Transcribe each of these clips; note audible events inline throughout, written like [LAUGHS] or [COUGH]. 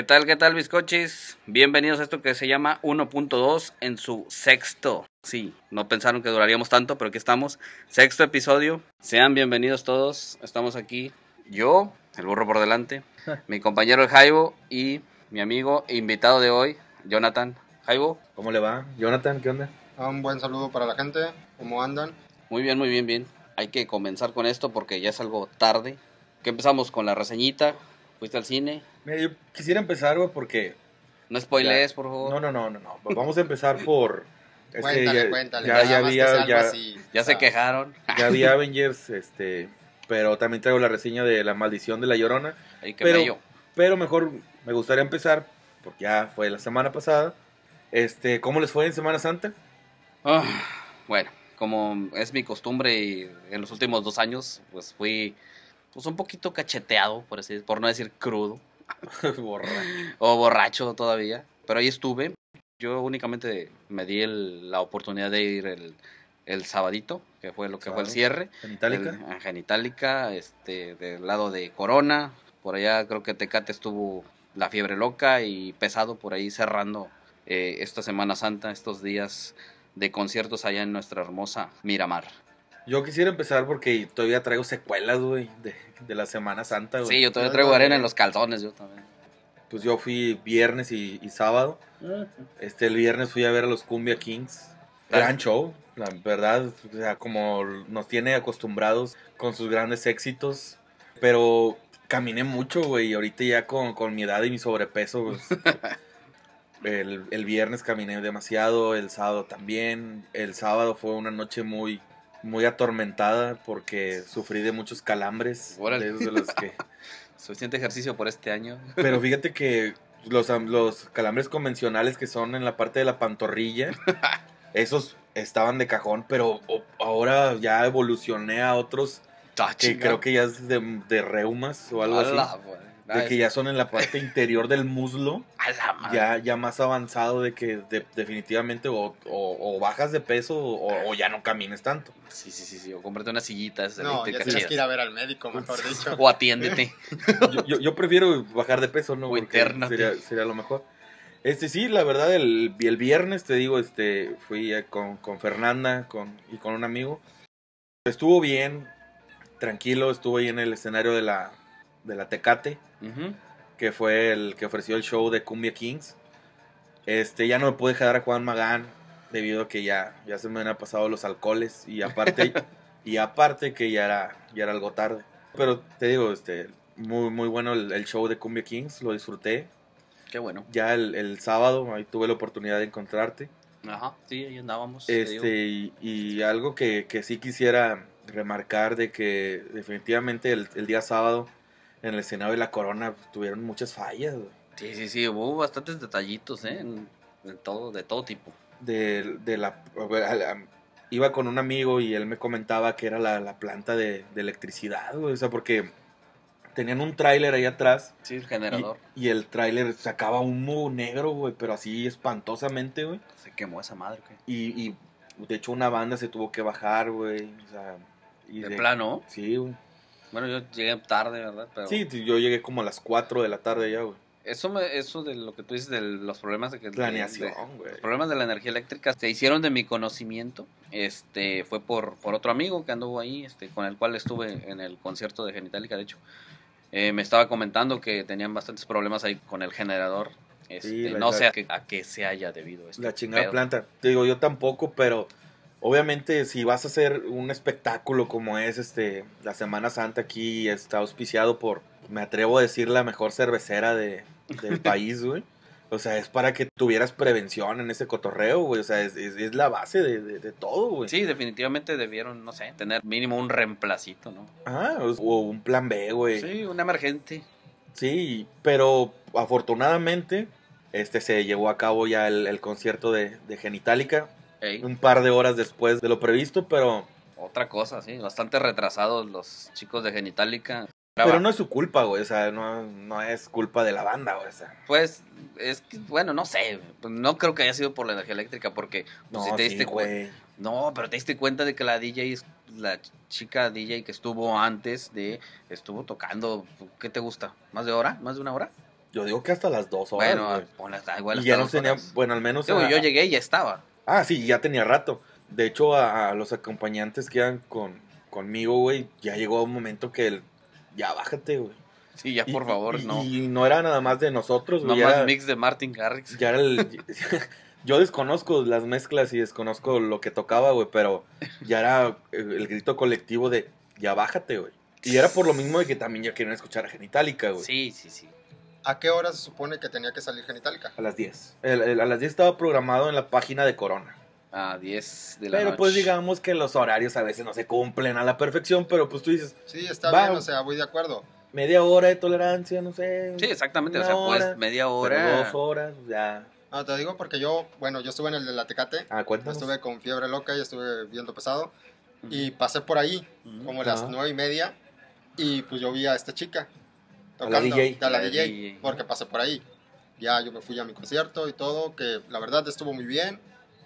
¿Qué tal, qué tal, bizcochis? Bienvenidos a esto que se llama 1.2 en su sexto. Sí, no pensaron que duraríamos tanto, pero aquí estamos. Sexto episodio. Sean bienvenidos todos. Estamos aquí. Yo, el burro por delante, [LAUGHS] mi compañero el Jaibo y mi amigo e invitado de hoy, Jonathan. Jaibo, ¿Cómo le va? Jonathan, ¿qué onda? Un buen saludo para la gente. ¿Cómo andan? muy bien, muy bien, bien. Hay que comenzar con esto porque ya es algo tarde. Que empezamos con la reseñita. ¿Fuiste al cine? Mira, yo quisiera empezar, güey, porque... No spoilees, Ya. por favor. No, no, no, no, no. Vamos a empezar por... [LAUGHS] es que cuéntale, ya, cuéntale. Ya, nada ya había, ya, así, Ya se quejaron. [LAUGHS] ya había [LAUGHS] Avengers, este... Pero también traigo la reseña de La Maldición de la Llorona. Ay, qué Pero- bello. Pero mejor me gustaría empezar, porque ya fue la semana pasada. Este, ¿cómo les fue en Semana Santa? Ah, bueno, como es mi costumbre y en los últimos dos años, pues fui pues un poquito cacheteado, por así, por no decir crudo [LAUGHS] Borra. o borracho todavía. Pero ahí estuve. Yo únicamente me di el- la oportunidad de ir el, el sabadito, que fue lo que fue el cierre. Genitalica, este, del lado de Corona. Por allá creo que Tecate estuvo la fiebre loca y pesado por ahí cerrando eh, esta Semana Santa, estos días de conciertos allá en nuestra hermosa Miramar. Yo quisiera empezar porque todavía traigo secuelas, güey, de, de la Semana Santa, güey. Sí, yo todavía Yo traigo arena en los calzones, yo también. Pues yo fui viernes y, y sábado. Este, el viernes fui a ver a los Cumbia Kings. Gran show, la verdad, o sea, como nos tiene acostumbrados con sus grandes éxitos. Pero caminé mucho, güey, y ahorita ya con, con mi edad y mi sobrepeso, pues, [LAUGHS] el, el viernes caminé demasiado, el sábado también. El sábado fue una noche muy, muy atormentada porque sufrí de muchos calambres. Órale. de esos de los que [LAUGHS] Suficiente ejercicio por este año. pero [LAUGHS] fíjate que los, los calambres convencionales que son en la parte de la pantorrilla, [LAUGHS] esos estaban de cajón, pero ahora ya evolucioné a otros Ah, que creo que ya es de, de reumas o algo así. De que ya son en la parte [LAUGHS] interior del muslo, A la madre. ya, ya más avanzado de que de- definitivamente o, o- o bajas de peso o, o ya no camines tanto. Sí, sí, sí, sí. O cómprate unas sillitas No, ya tienes que ir a ver al médico, mejor [LAUGHS] dicho. O atiéndete. [LAUGHS] Yo, yo- yo prefiero bajar de peso, ¿no? O sería, sería lo mejor. Este sí, la verdad, el, el viernes, te digo, este, fui con, con Fernanda con, y con un amigo. Estuvo bien, tranquilo, estuvo ahí en el escenario de la, de la Tecate, que fue el que ofreció el show de Cumbia Kings. Este, ya no me pude quedar a Juan Magán, debido a que ya, ya se me habían pasado los alcoholes y aparte, [LAUGHS] y aparte que ya era, ya era algo tarde. Pero te digo, este, muy, muy bueno el, el show de Cumbia Kings, lo disfruté. Qué bueno. Ya el, el sábado ahí tuve la oportunidad de encontrarte. Ajá, sí, ahí andábamos. Este, y, y algo que, que sí quisiera remarcar de que definitivamente el, el día sábado en el escenario de la corona tuvieron muchas fallas, güey. Sí, sí, sí, hubo bastantes detallitos, ¿eh? En, en todo, de todo tipo. de, de la, iba con un amigo y él me comentaba que era la, la planta de, de electricidad, güey, o sea, porque tenían un tráiler ahí atrás Sí, el generador. y el tráiler sacaba humo negro, güey, pero así espantosamente, güey, Se quemó esa madre, ¿qué? y, y de hecho una banda se tuvo que bajar, güey, o sea, y De plano. Sí, güey. Bueno, yo llegué tarde, ¿verdad? Pero Sí, yo llegué como a las 4 de la tarde ya, güey. eso, me, eso de lo que tú dices de los problemas de que... Planeación, güey. los problemas de la energía eléctrica se hicieron de mi conocimiento. Este fue por, por otro amigo que anduvo ahí, este, con el cual estuve en el concierto de Genitalica, de hecho. Eh, me estaba comentando que tenían bastantes problemas ahí con el generador. Este, Sí, no sé a qué, a qué se haya debido esto. La chingada planta. Te digo, yo tampoco, pero obviamente si vas a hacer un espectáculo como es este la Semana Santa aquí, está auspiciado por, me atrevo a decir, la mejor cervecera de, del [LAUGHS] país, güey. O sea, es para que tuvieras prevención en ese cotorreo, güey. O sea, es, es- es la base de, de- de todo, güey. Sí, definitivamente debieron, no sé, tener mínimo un reemplacito, ¿no? Ah, o un plan B, güey. Sí, un emergente. Sí, pero afortunadamente este se llevó a cabo ya el, el concierto de, de Genitalica Ey, un par de horas después de lo previsto, pero otra cosa, sí, bastante retrasados los chicos de Genitalica. pero no es su culpa, güey, o sea, no, no es culpa de la banda, güey, o sea. Pues, es que, bueno, no sé, no creo que haya sido por la energía eléctrica, porque pues, No, si te sí, diste cu- güey. No, pero te diste cuenta de que la DJ, es- la chica DJ que estuvo antes de, estuvo tocando, ¿qué te gusta? ¿Más de hora? ¿Más de una hora? Yo digo que hasta las dos horas. Bueno, güey. igual y hasta ya no dos tenía, horas. bueno, al menos. Digo, yo llegué y ya estaba. Ah, sí, ya tenía rato. De hecho, a, a los acompañantes que iban con, conmigo, güey, ya llegó un momento que el, ya bájate, güey. Sí, ya Y- por favor, y, no. Y no era nada más de nosotros, No güey. ya más era- mix de Martin Garrix. ya era el- [LAUGHS] yo desconozco las mezclas y desconozco lo que tocaba, güey, pero ya era el, el grito colectivo de ya bájate, güey. Y era por lo mismo de que también ya querían escuchar a Genitalica, güey. Sí, sí, sí. ¿A qué hora se supone que tenía que salir Genitalica? A las 10. El- el- a las 10 estaba programado en la página de Corona. A 10 de la Pero noche. pues digamos que los horarios a veces no se cumplen a la perfección, pero pues tú dices, Sí, está Va. bien, o sea, voy de acuerdo. media hora de tolerancia, no sé. Sí, exactamente. O sea, hora, pues media pero hora. dos horas, ya. Ah, te digo porque yo, bueno, yo estuve en el de la Tecate, Ah, cuéntanos. estuve con fiebre loca y estuve viendo pesado. Y pasé por ahí, como a las nueve y media, y pues yo vi a esta chica A la DJ. a la La DJ, DJ. porque pasé por ahí. Ya yo me fui a mi concierto y todo, que la verdad estuvo muy bien.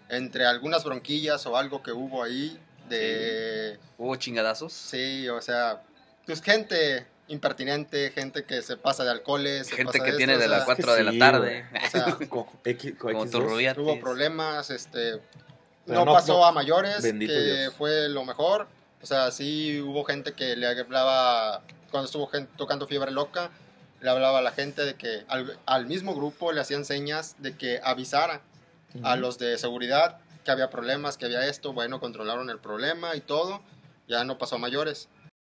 Entre algunas bronquillas o algo que hubo ahí de... Hubo chingadazos. Sí, o sea, pues gente impertinente, gente que se pasa de alcoholes. se Gente pasa que de tiene esto, de las sea, 4 de la sí, tarde. O sea, [LAUGHS] Como X2. tu rubiates. Hubo problemas, este, no, no- pasó no- a mayores, que Dios. fue lo mejor. O sea, sí hubo gente que le hablaba, cuando estuvo gen- tocando Fiebre Loca, le hablaba a la gente de que al, al mismo grupo le hacían señas de que avisara a los de seguridad que había problemas, que había esto. Bueno, controlaron el problema y todo. Ya no pasó a mayores.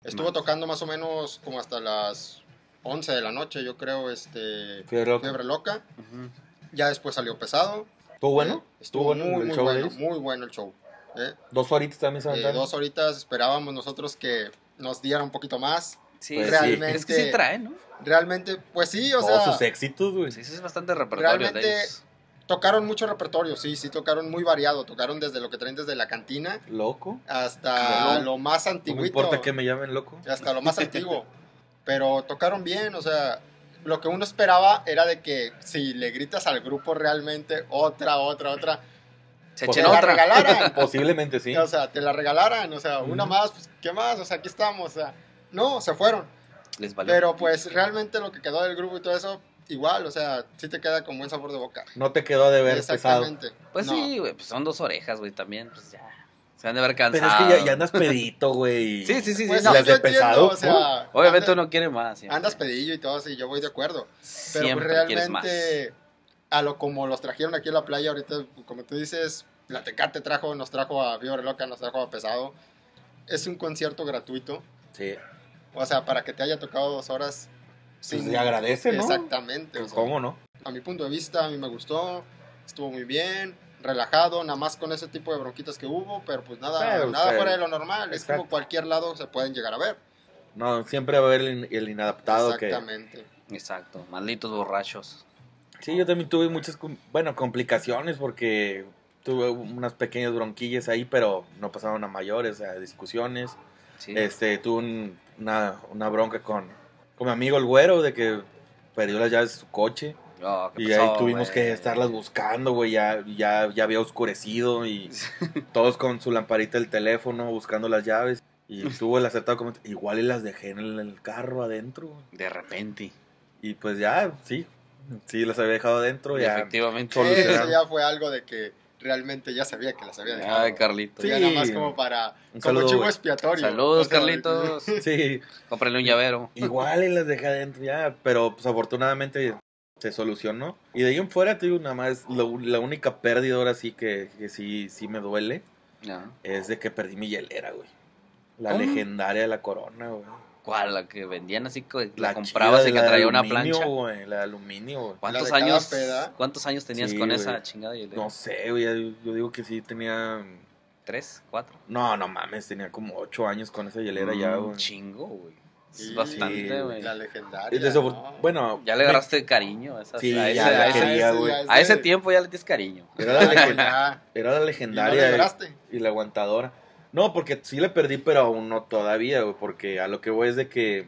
Estuvo tocando más o menos como hasta las 11 de la noche, yo creo, este, Fiebre loca. Fiebre Loca. Ujú. Ya después salió pesado. ¿Estuvo bueno? Estuvo muy, muy bueno, muy bueno el show. ¿Eh? Dos horitas también se Eh, dos horitas esperábamos nosotros que nos diera un poquito más. Sí, Pues sí. realmente- Es que sí trae, ¿no? Realmente, pues sí, o Todos sea, sus éxitos, güey. Sí, es bastante repertorio de Realmente- ellos. tocaron mucho repertorio, sí, sí, tocaron muy variado. Tocaron desde lo que traen desde la cantina Loco. hasta No, lo más No me antiguito. importa que me llamen loco. Hasta lo más [LAUGHS] antiguo. Pero tocaron bien, o sea, lo que uno esperaba era de que si le gritas al grupo realmente otra, otra, otra, Se Pues te echen la otra. regalaran. [LAUGHS] Posiblemente sí. O sea, te la regalaran, o sea, una Ujú. más, pues, ¿qué más? O sea, aquí estamos, o sea, no, se fueron. Les valió. Pero pues realmente lo que quedó del grupo y todo eso, igual, o sea, sí te queda con buen sabor de boca. No te quedó de ver pesado. Exactamente. Pues No. sí, güey, pues son dos orejas, güey, también, pues ya. Se han de haber Pero cansado. es que ya, ya andas pedito, güey. [LAUGHS] Sí, sí, sí, sí. Pues no, sí, las yo de entiendo, pesado, o sea, Obviamente anda- uno quiere más. siempre. andas pedillo y todo, sí, yo voy de acuerdo. Pero pues, Siempre quieres más. A lo como los trajeron aquí a la playa, ahorita, como tú dices, la Tecate trajo, nos trajo a Fiebre Loca, nos trajo a Pesado. Es un concierto gratuito, Sí. o sea, para que te haya tocado dos horas. Pues se agradece, ¿no? Exactamente. o sea, ¿Cómo no? a mi punto de vista, a mí me gustó, estuvo muy bien, relajado, nada más con ese tipo de bronquitas que hubo, pero pues nada, Pero, nada o sea, fuera de lo normal, es exacto. como cualquier lado se pueden llegar a ver. No, siempre va a haber el, el inadaptado que... Exactamente. Exacto, malditos borrachos. Sí, yo también tuve muchas, bueno, complicaciones porque tuve unas pequeñas bronquillas ahí, pero no pasaron a mayores, sea, discusiones. Sí. Este, tuve un- una, una bronca con, con mi amigo el güero de que perdió las llaves de su coche. Oh, ¿qué Y pasó, ahí tuvimos que estarlas buscando, güey, ya, ya, ya había oscurecido y [LAUGHS] todos con su lamparita del teléfono buscando las llaves. Y [LAUGHS] tuvo el acertado comentario, igual y las dejé en el carro adentro. De repente. Y pues ya, sí, sí las había dejado adentro, Y ya. efectivamente. Eso ya fue algo de que realmente ya sabía que las había dejado. Ay, Carlitos. Sí. Ya nada más como para, Un como saludo, chivo expiatorio. Saludos, O sea, Carlitos. Sí, Cómprenle un llavero. igual y las dejé adentro ya, pero pues afortunadamente se solucionó. Y de ahí en fuera, te digo, nada más, lo- la única pérdida ahora sí que, que sí, sí me duele Ya. es de que perdí mi hielera, güey. La ¿Cómo? legendaria de la corona, güey. ¿Cuál? La que vendían así, que la, La comprabas y que la traía una plancha. güey, la de aluminio, güey. ¿Cuántos años? ¿Cuántos años tenías Sí, con güey. esa chingada? hielera? No sé, güey, yo, digo que sí tenía... ¿Tres? ¿Cuatro? No, no mames, tenía como ocho años con esa hielera ya, Un güey. chingo, güey. Sí, Es bastante, güey. La legendaria. Desafort- ¿no? Bueno, Ya le me- agarraste cariño a, esas- Sí, a ese, ya a quería, ese- güey. ya a ese tiempo ya le tienes cariño. Era la, legend- Ya. era la ¿Y no legendaria le y, lloraste? y la aguantadora. No, porque sí le perdí, pero aún no todavía, güey. Porque a lo que voy es de que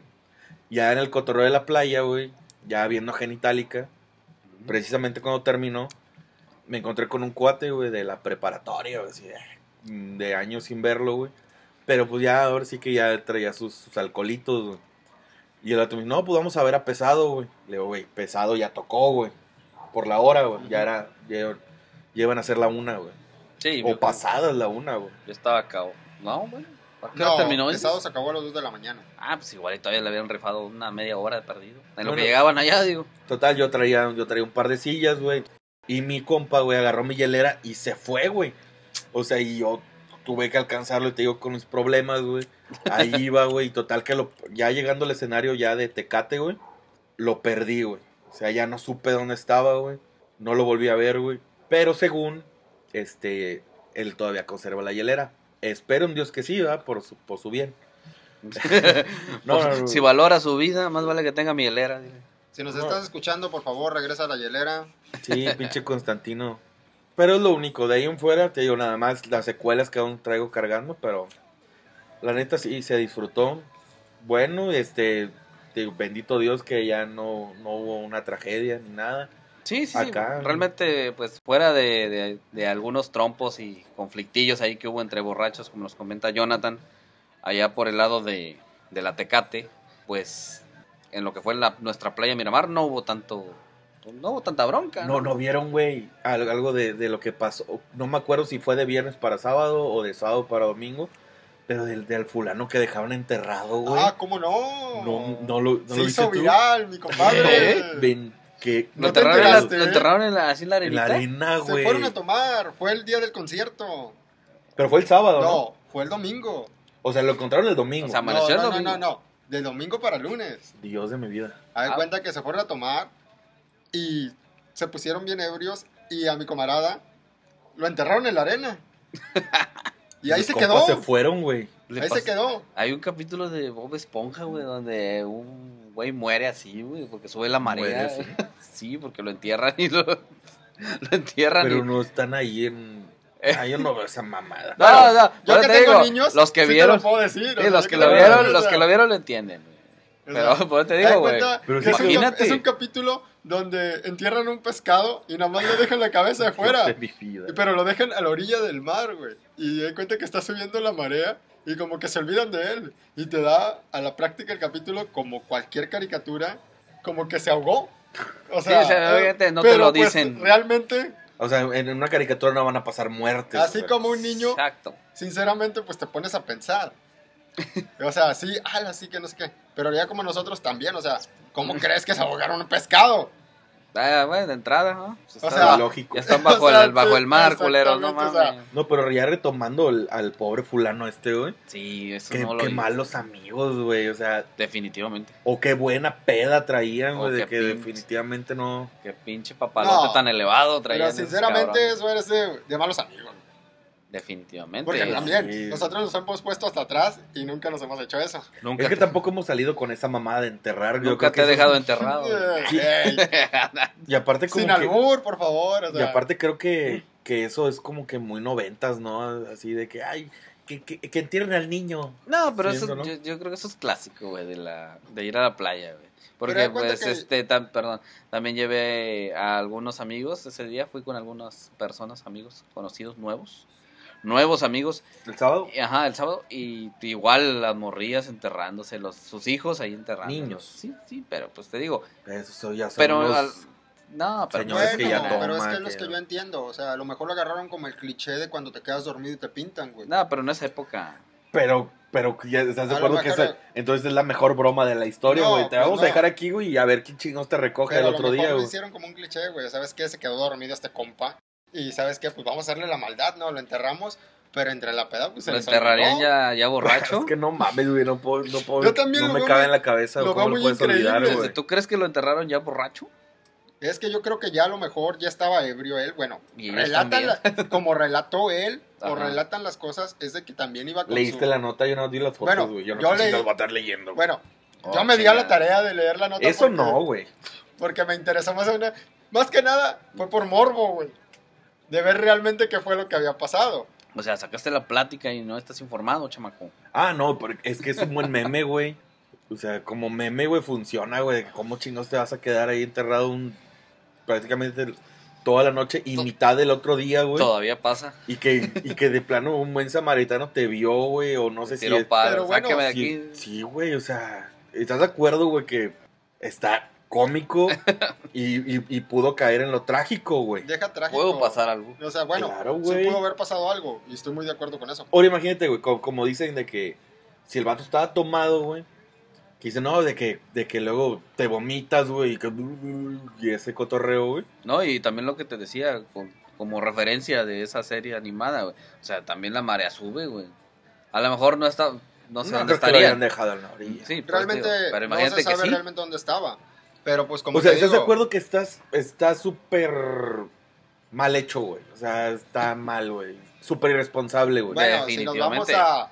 ya en el cotorreo de la playa, güey, ya viendo Genitalica, precisamente cuando terminó, me encontré con un cuate, güey, de la preparatoria, güey, así de, de años sin verlo, güey. Pero pues ya ahora sí que ya traía sus, sus alcoholitos, güey. Y el otro me dijo, no, pues vamos a ver a Pesado, güey. Le digo, güey, Pesado ya tocó, güey. Por la hora, güey. Ya era, ya, ya iban a ser la una, güey. Sí, O pasadas la una, güey. yo estaba a cabo. No, bueno. ¿A qué hora No, terminó eso? Pesado se acabó a las 2 de la mañana. Ah, pues igual y todavía le habían rifado una media hora de perdido. En lo que llegaban allá, digo. Total, yo traía, yo traía un par de sillas, güey. Y mi compa, güey, agarró mi hielera y se fue, güey. O sea, y yo tuve que alcanzarlo y te digo con mis problemas, güey. Ahí [LAUGHS] iba, güey. Y total que lo, ya llegando al escenario ya de Tecate, güey, lo perdí, güey. O sea, ya no supe dónde estaba, güey. No lo volví a ver, güey. Pero según, este, él todavía conserva la hielera. Espero en Dios que sí, ¿verdad? Por su, por su bien. [LAUGHS] No, no, no. Si valora su vida, más vale que tenga mielera. dile. Si nos No. estás escuchando, por favor, regresa a la hielera. Sí, pinche Constantino. Pero es lo único, de ahí en fuera, te digo, nada más las secuelas que aún traigo cargando, pero la neta sí se disfrutó. Bueno, este, digo, bendito Dios que ya no, no hubo una tragedia ni nada. Sí, sí, sí. Acá. Realmente, pues fuera de, de- de algunos trompos y conflictillos ahí que hubo entre borrachos, como nos comenta Jonathan, allá por el lado de, de la Tecate, pues en lo que fue la, nuestra playa Miramar no hubo tanto, no hubo tanta bronca. No, no vieron, güey, al- algo de, de lo que pasó. No me acuerdo si fue de viernes para sábado o de sábado para domingo, pero del, del fulano que dejaron enterrado, güey. Ah, ¿cómo no? no, no lo, no Se lo hizo viste tú. viral, mi compadre. [LAUGHS] ¿Eh? Que Lo ¿No te enterraron, en la, enteraste, lo enterraron en la, así en la en la arena, Se güey. fueron a tomar. Fue el día del concierto. Pero fue el sábado, ¿no? No, fue el domingo. O sea, lo encontraron el domingo. O sea, No, Amaneció el no, no, domingo. no, no. De domingo para lunes. Dios de mi vida. A ver, Ah. cuenta que se fueron a tomar y se pusieron bien ebrios y a mi camarada lo enterraron en la arena. [LAUGHS] Y ahí se quedó. se fueron, güey. Le Ahí se quedó. Hay un capítulo de Bob Esponja, güey, donde un güey muere así, güey, porque sube la marea. Así. [LAUGHS] Sí, porque lo entierran y lo, [LAUGHS] lo entierran. Pero y- no están ahí en. Ah, yo no veo esa mamada. No, no, Yo que eso te tengo digo, niños, los que sí te vieron, lo puedo decir. o sí, sea, los yo que lo vieron, los que sea, lo vieron lo entienden, güey. o sea, Pero por eso te ¿te das digo, güey. Pero imagínate. es un capítulo donde entierran un pescado y nada más le dejan la cabeza de fuera. De. Pero lo dejan a la orilla del mar, güey. Y dan cuenta que está subiendo la marea y como que se olvidan de él. Y te da a la práctica el capítulo como cualquier caricatura, como que se ahogó. O sea, o sea, eh, obviamente no te pero, lo pues, dicen. realmente, O sea, en una caricatura no van a pasar muertes. así como un niño, Exacto. sinceramente, pues te pones a pensar. [LAUGHS] O sea, sí, ala, sí, que no sé qué. Pero ya como nosotros también, o sea, ¿cómo crees que se ahogaron un pescado? Ah, bueno, de entrada, ¿no? Pues O está- sea, lógico. ya están bajo, o sea, el, bajo el mar, culeros, no exactamente, o sea, mames. No, pero ya retomando al, al pobre fulano este, güey. Sí, eso Qué, no lo qué vi. malos amigos, güey. O sea, Definitivamente. o qué buena peda traían, O güey. De que pinche- definitivamente no. Qué pinche papalote No, tan elevado traían Pero sinceramente, eso eres de, de malos amigos. Definitivamente. Porque Sí. también, nosotros nos hemos puesto hasta atrás y nunca nos hemos hecho eso. Nunca Es que te, tampoco hemos salido con esa mamada de enterrar. yo nunca creo te he dejado enterrado. [LAUGHS] Y aparte como sin que... albur, por favor. o Y aparte creo que, que eso es como que muy noventas, ¿no? Así de que, ay, que, que, que entierren al niño. No, pero eso, ¿no? yo, yo creo que eso es clásico, güey, de, la, de ir a la playa, güey. Porque, pues, que- este, tam- perdón, también llevé a algunos amigos ese día, fui con algunas personas, amigos, conocidos, nuevos, nuevos amigos, ¿El sábado? y, ajá, el sábado, y igual las morrillas enterrándose, los, sus hijos ahí enterrando. Niños. Sí, sí, pero pues te digo, Eso ya son pero, unos- al- no, pero señores que ya no, toman. pero es que es que- lo que yo entiendo. O sea, a lo mejor lo agarraron como el cliché de cuando te quedas dormido y te pintan, güey. No, pero en esa época, Pero, pero ya estás de acuerdo que esa- entonces es la mejor broma de la historia, No, güey. Te pues vamos a no. dejar aquí, güey, y a ver qué chingos te recoge Pero el a lo otro mejor día, lo güey. hicieron como un cliché, güey. ¿Sabes qué? Se quedó dormido este compa. Y ¿sabes qué? Pues vamos a hacerle la maldad, ¿no? Lo enterramos. Pero entre la peda, pues se lo enterrarían olvidó. ya, ya borracho. [LAUGHS] Es que no mames, güey, no puedo, no puedo, Yo también no lo me veo cabe muy- en la cabeza, lo ¿cómo lo muy puedes olvidar, güey? ¿Tú crees que lo enterraron ya borracho? Es que yo creo que ya a lo mejor ya estaba ebrio él. Bueno, relatan la- [LAUGHS] como relató él, o Ajá. relatan las cosas, es de que también iba con Leíste su... la nota, yo no di las fotos, Bueno, güey. Yo no yo sé si leí- las voy a estar leyendo, güey. Bueno, Oh, yo me di a la tarea de leer la nota. Eso porque- no, güey. Porque me interesó más una... Más que nada, fue por morbo, güey. De ver realmente qué fue lo que había pasado. O sea, sacaste la plática y no estás informado, chamaco. Ah, no, pero es que es un buen meme, güey. O sea, como meme, güey, funciona, güey. ¿Cómo chingados te vas a quedar ahí enterrado un prácticamente toda la noche y To- mitad del otro día, güey? Todavía pasa. Y que, y que de plano un buen samaritano te vio, güey, o no sé si... Es- paro, pero bueno, sáqueme de aquí. sí, güey, o sea, ¿Estás de acuerdo, güey, que está cómico [LAUGHS] y, y- y pudo caer en lo trágico, güey? Deja trágico. Puedo pasar algo. O sea, bueno, Claro, sí güey. pudo haber pasado algo y estoy muy de acuerdo con eso. Ahora imagínate, güey, como, como dicen de que si el vato estaba tomado, güey, que dicen, no, de que, de que luego te vomitas, güey, y, que- y ese cotorreo, güey. No, y también lo que te decía, con- como referencia de esa serie animada, güey. O sea, también la marea sube, güey. A lo mejor no está, no sé dónde creo que lo dejado en la orilla. Sí, pues, Realmente digo, pero no imagínate se sabe que sí. realmente dónde estaba. Pero pues como o sea, te ¿estás de acuerdo que estás está súper mal hecho, güey? O sea, está mal, güey. Súper irresponsable, güey. Bueno, si nos vamos a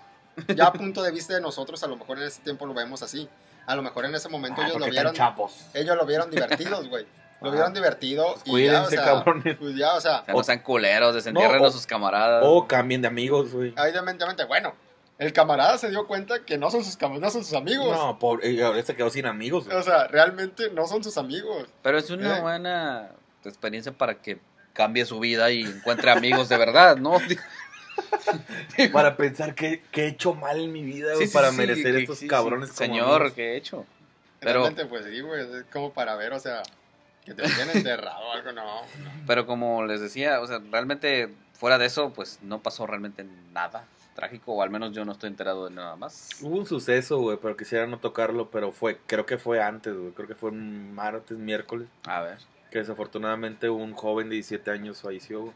ya a punto de vista de nosotros, a lo mejor en ese tiempo lo vemos así. A lo mejor en ese momento Ah, ellos lo vieron están chapos. ellos lo vieron divertidos, güey. [LAUGHS] Lo Ah. vieron divertido y ya, o Cuídense, sea, cabrones. pues ya, o sea, O sean culeros, desentierren No, o- a sus camaradas. O cambien de amigos, güey. evidentemente, bueno, el camarada se dio cuenta que no son sus no son sus amigos. No, pobre, y ahora se quedó sin amigos, güey. O sea, realmente no son sus amigos. Pero es una ¿Eh? buena experiencia para que cambie su vida y encuentre amigos de verdad, ¿no? [LAUGHS] Para pensar que, que he hecho mal en mi vida, Sí, sí, para sí, merecer estos sí, sí, cabrones como Señor, amigos. ¿qué he hecho? Pero- Realmente, pues sí, güey, es como para ver, o sea, que te tienen enterrado o algo, no. Pero como les decía, o sea, realmente fuera de eso, pues no pasó realmente nada trágico, o al menos yo no estoy enterado de nada más. Hubo un suceso, güey, pero quisiera no tocarlo, pero fue, creo que fue antes, güey. Creo que fue un martes, miércoles, A ver. que desafortunadamente un joven de 17 años falleció, güey.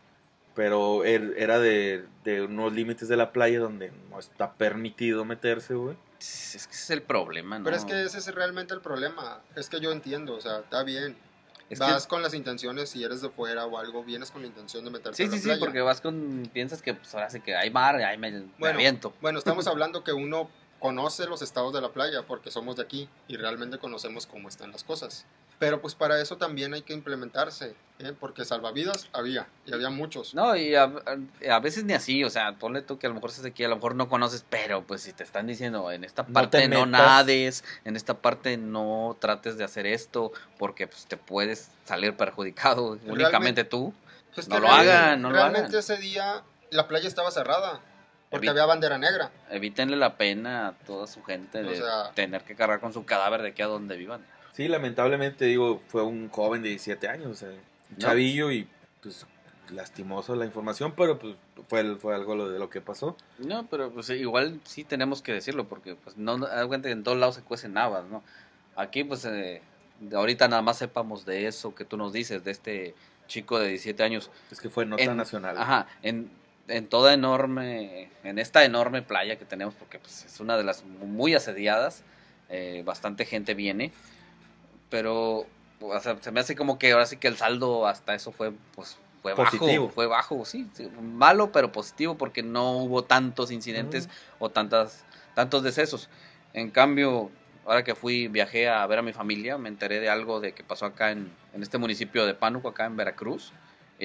Pero er- era de, de unos límites de la playa donde no está permitido meterse, güey. Es que ese es el problema, ¿no? Pero es que ese es realmente el problema. Es que yo entiendo, o sea, está bien. Es que- Vas con las intenciones, si eres de fuera o algo, vienes con la intención de meterte Sí, a la sí, sí, playa. porque vas con... Piensas que pues ahora sí que hay mar, ahí me, me Bueno, aviento. Bueno, estamos [LAUGHS] hablando que uno conoce los estados de la playa porque somos de aquí y realmente conocemos cómo están las cosas. Pero pues para eso también hay que implementarse, ¿eh? porque salvavidas había y había muchos. No, y a, a veces ni así, o sea, ponle tú que a lo mejor estás aquí, a lo mejor no conoces, pero pues si te están diciendo en esta parte te no, nades, en esta parte no trates de hacer esto, porque pues te puedes salir perjudicado, únicamente tú. Pues no lo realmente- hagan, no lo Realmente hagan. ese día la playa estaba cerrada porque había bandera negra. Evítenle la pena a toda su gente O de sea- tener que cargar con su cadáver de aquí a donde vivan. Sí, lamentablemente, digo, fue un joven de 17 años, o sea, un No. chavillo y pues lastimoso la información, pero pues fue, fue algo lo de lo que pasó. No, pero pues igual sí tenemos que decirlo, porque pues no, en todos lados se cuecen habas, ¿no? Aquí pues eh, ahorita nada más sepamos de eso que tú nos dices, de este chico de 17 años. Es que fue nota En- nacional. Ajá, en, en toda enorme, en esta enorme playa que tenemos, porque pues, es una de las muy asediadas, eh, bastante gente viene, pero o sea, se me hace como que ahora sí que el saldo hasta eso fue pues fue Positivo. bajo, fue bajo, sí, sí, malo pero positivo porque no hubo tantos incidentes o tantas tantos decesos. En cambio, ahora que fui, viajé a ver a mi familia, me enteré de algo de que pasó acá en, en este municipio de Pánuco, acá en Veracruz.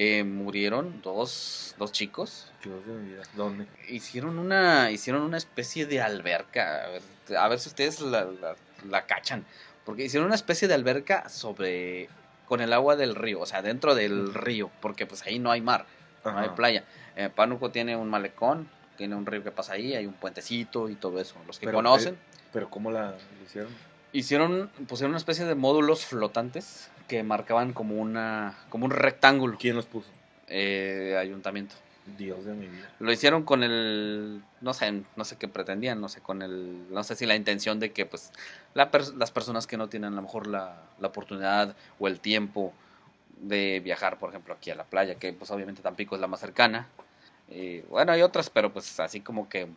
Eh, murieron dos, dos chicos. Dios de mi vida, ¿Dónde? Hicieron una, hicieron una especie de alberca. A ver, a ver si ustedes la, la- la cachan. Porque hicieron una especie de alberca sobre con el agua del río, o sea, dentro del río, porque pues ahí no hay mar, no hay playa. Eh, Pánuco tiene un malecón, tiene un río que pasa ahí, hay un puentecito y todo eso. Los que Pero, conocen. Pero ¿cómo la hicieron? Hicieron, pusieron una especie de módulos flotantes que marcaban como una, como un rectángulo. ¿Quién los puso? Eh, ayuntamiento. Dios de mi vida. Lo hicieron con el, no sé, no sé qué pretendían, no sé, con el, no sé si la intención de que pues la pers- las personas que no tienen a lo mejor la, la oportunidad o el tiempo de viajar, por ejemplo, aquí a la playa, que pues obviamente Tampico es la más cercana. Eh, bueno, hay otras, pero pues así como que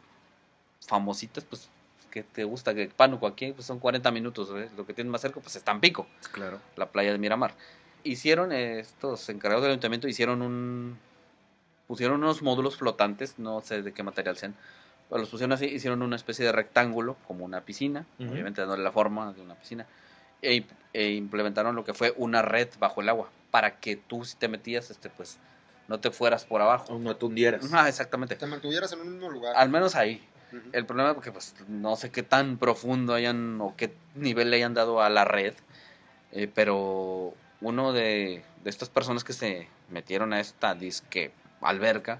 famositas, pues que te gusta, que Pánuco aquí pues son 40 minutos, ¿eh? lo que tienen más cerca pues es Tampico Claro. la playa de Miramar. Hicieron, eh, estos encargados del ayuntamiento, hicieron un... Pusieron unos módulos flotantes, no sé de qué material sean, los pusieron así, hicieron una especie de rectángulo, como una piscina, obviamente dándole la forma de una piscina, e, e implementaron lo que fue una red bajo el agua, para que tú si te metías, este pues, no te fueras por abajo. O no te hundieras. Ah, exactamente. Te mantuvieras en un mismo lugar. Al menos ahí. El problema es porque pues no sé qué tan profundo hayan o qué nivel le hayan dado a la red, eh, pero uno de, de estas personas que se metieron a esta disque alberca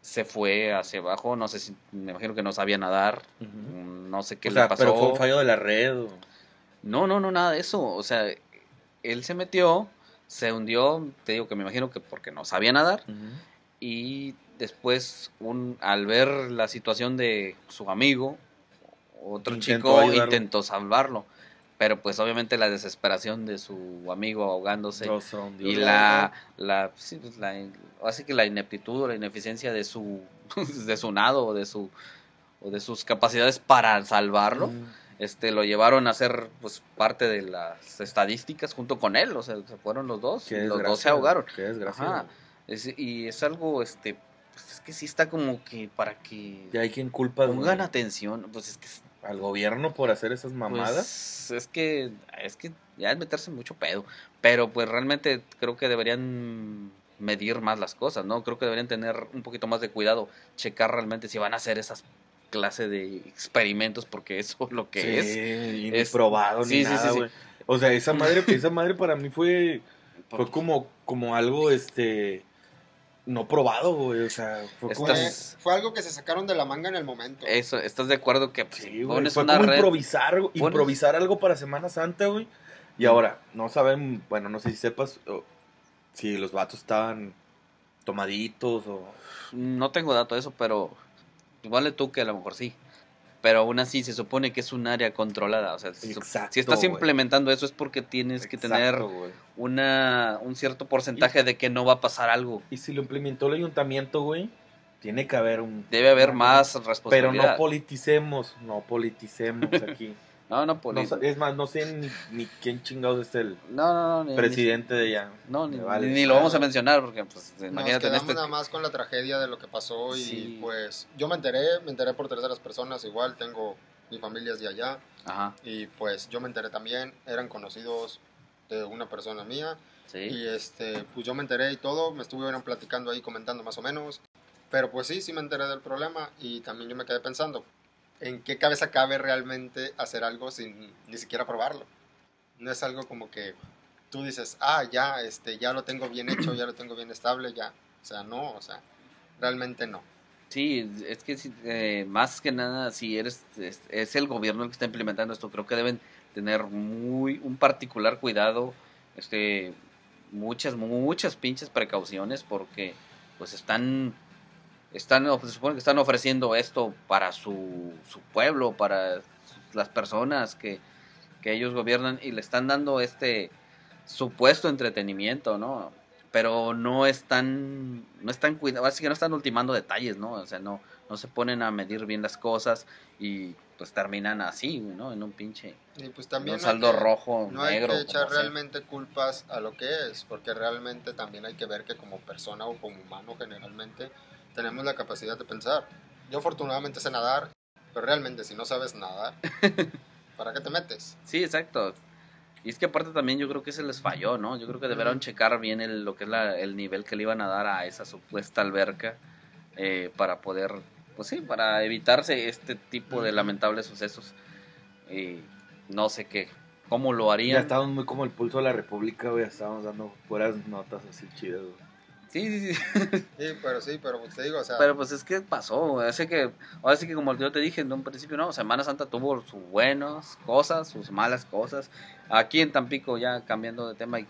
se fue hacia abajo, no sé si, me imagino que no sabía nadar, no sé qué o le sea, pasó. pero fue un fallo de la red. o- No, no, no, nada de eso. O sea, él se metió, se hundió, te digo que me imagino que porque no sabía nadar. Y después, un, al ver la situación de su amigo, otro Intentó chico ayudarlo. intentó salvarlo. Pero pues obviamente la desesperación de su amigo ahogándose y la, la, sí, pues, la así que la ineptitud o la ineficiencia de su [LAUGHS] de su nado o de su o de sus capacidades para salvarlo Mm. este lo llevaron a ser pues parte de las estadísticas junto con él o sea se fueron los dos y los dos se ahogaron Qué desgracia. Ajá. Es- y es algo este pues es que sí está como que para que Y hay quien culpa pongan güey, atención pues es que al gobierno por hacer esas mamadas. pues, es que es que ya es meterse mucho pedo, pero pues realmente creo que deberían medir más las cosas, ¿no? Creo que deberían tener un poquito más de cuidado, checar realmente si van a hacer esas clase de experimentos porque eso es lo que sí, es. ni es- probado sí, ni sí, nada, sí, sí. güey. O sea, esa madre, esa madre para mí fue fue como como algo este no probado, güey, o sea, fue como Fue, algo que se sacaron de la manga en el momento. Eso, ¿estás de acuerdo que pues, Sí, güey, pones fue una como red? improvisar, pones- improvisar algo para Semana Santa, güey. Y ahora, no saben, bueno, no sé si sepas o- si los vatos estaban tomaditos o... No tengo dato de eso, pero vale tú que a lo mejor sí. Pero aún así se supone que es un área controlada. O sea, si, Exacto, si estás implementando eso es porque tienes que tener una, un cierto porcentaje de que no va a pasar algo. Y si lo implementó el ayuntamiento, güey, tiene que haber un... Debe haber más Pero responsabilidad. no politicemos, no politicemos aquí. [LAUGHS] no, no, No poli- sa- es más, no sé ni, ni quién chingados es el no, no, no, ni- presidente de allá. ni- no, ni, vale. ni lo vamos a mencionar porque, pues, Nos imagínate quedamos este. nada más con la tragedia de lo que pasó y Sí. pues yo me enteré, me enteré por terceras personas, igual tengo mi familia es de allá Ajá, y pues yo me enteré también, eran conocidos de una persona mía sí. y este pues yo me enteré y todo, me estuvieron platicando ahí comentando más o menos, pero pues sí, sí me enteré del problema y también yo me quedé pensando, ¿en qué cabeza cabe realmente hacer algo sin ni siquiera probarlo? No es algo como que tú dices, ah, ya, este, ya lo tengo bien hecho, ya lo tengo bien estable, ya. O sea, no, o sea, realmente no. Sí, es que eh, más que nada, si eres, es, es el gobierno el que está implementando esto, creo que deben tener muy, un particular cuidado, este, muchas, muchas pinches precauciones, porque pues están, están, se supone que están ofreciendo esto para su, su pueblo, para las personas que, que ellos gobiernan y le están dando este supuesto entretenimiento, ¿no? Pero no están, no están cuidando, así que no están ultimando detalles, ¿no? O sea, no, no se ponen a medir bien las cosas y pues terminan así, ¿no? En un pinche Y pues en también un no hay saldo que- rojo, no hay negro. que echar como sea. realmente culpas a lo que es, porque realmente también hay que ver que como persona o como humano generalmente tenemos la capacidad de pensar. Yo afortunadamente sé nadar, pero realmente si no sabes nadar, [LAUGHS] ¿para qué te metes? Sí, exacto. Y es que aparte también yo creo que se les falló, ¿no? Yo creo que deberán checar bien el, lo que es la- el nivel que le iban a dar a esa supuesta alberca eh, para poder, pues sí, para evitarse este tipo de lamentables sucesos. Y no sé qué, cómo lo Ya harían. estábamos muy como el pulso de la república, güey, estábamos dando puras notas así chidas, güey. Sí, sí, sí. [LAUGHS] Sí, pero sí, pero te digo, o sea, Pero pues es que pasó, así que, ahora sí que como yo te dije en un principio, no, Semana Santa tuvo sus buenas cosas, sus malas cosas. Aquí en Tampico, ya cambiando de tema y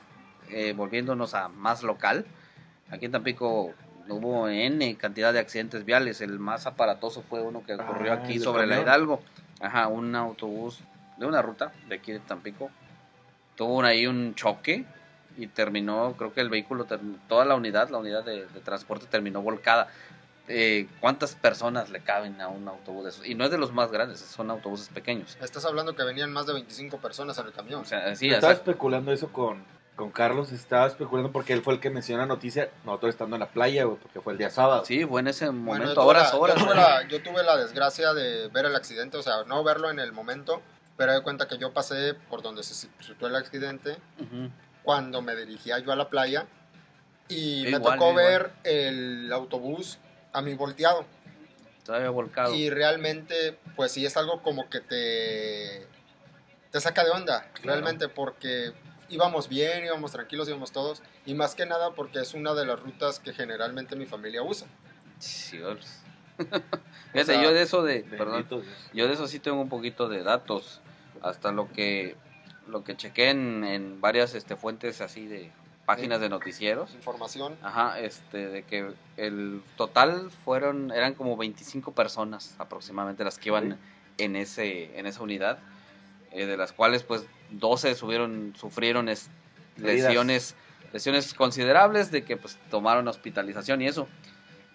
eh, volviéndonos a más local, aquí en Tampico hubo N cantidad de accidentes viales, el más aparatoso fue uno que ocurrió Ah, aquí ¿el de sobre la? Hidalgo, ajá, un autobús de una ruta de aquí de Tampico, tuvo ahí un choque y terminó, creo que el vehículo, term- toda la unidad, la unidad de, de transporte terminó volcada. Eh, ¿Cuántas personas le caben a un autobús de esos? Y no es de los más grandes, son autobuses pequeños. estás hablando que venían más de 25 personas en el camión. O sea, sí, Yo estaba especulando eso con, con Carlos, estaba especulando porque él fue el que mencionó la noticia, nosotros estando en la playa, güey, porque fue el día sábado. Sí, fue en ese Bueno, momento, tuve horas, la- horas. Yo tuve, la, yo tuve la desgracia de ver el accidente, o sea, no verlo en el momento, pero de cuenta que yo pasé por donde se situó el accidente. Cuando me dirigía yo a la playa y Yo me igual, tocó igual. ver el autobús a mi volteado. Todavía volcado. Y realmente, pues sí es algo como que te, te saca de onda, realmente, porque íbamos bien, íbamos tranquilos, íbamos todos, y más que nada porque es una de las rutas que generalmente mi familia usa. Sí, [LAUGHS] pues, Fíjate, sea, yo de eso de, perdón, Dios. yo de eso sí tengo un poquito de datos, hasta lo que lo que chequé en, en varias este fuentes así de páginas de noticieros. Información. Ajá, este, de que el total fueron, eran como 25 personas aproximadamente las que iban en ese, en esa unidad, eh, de las cuales pues 12 subieron, sufrieron es- lesiones, lesiones considerables de que pues tomaron hospitalización y eso.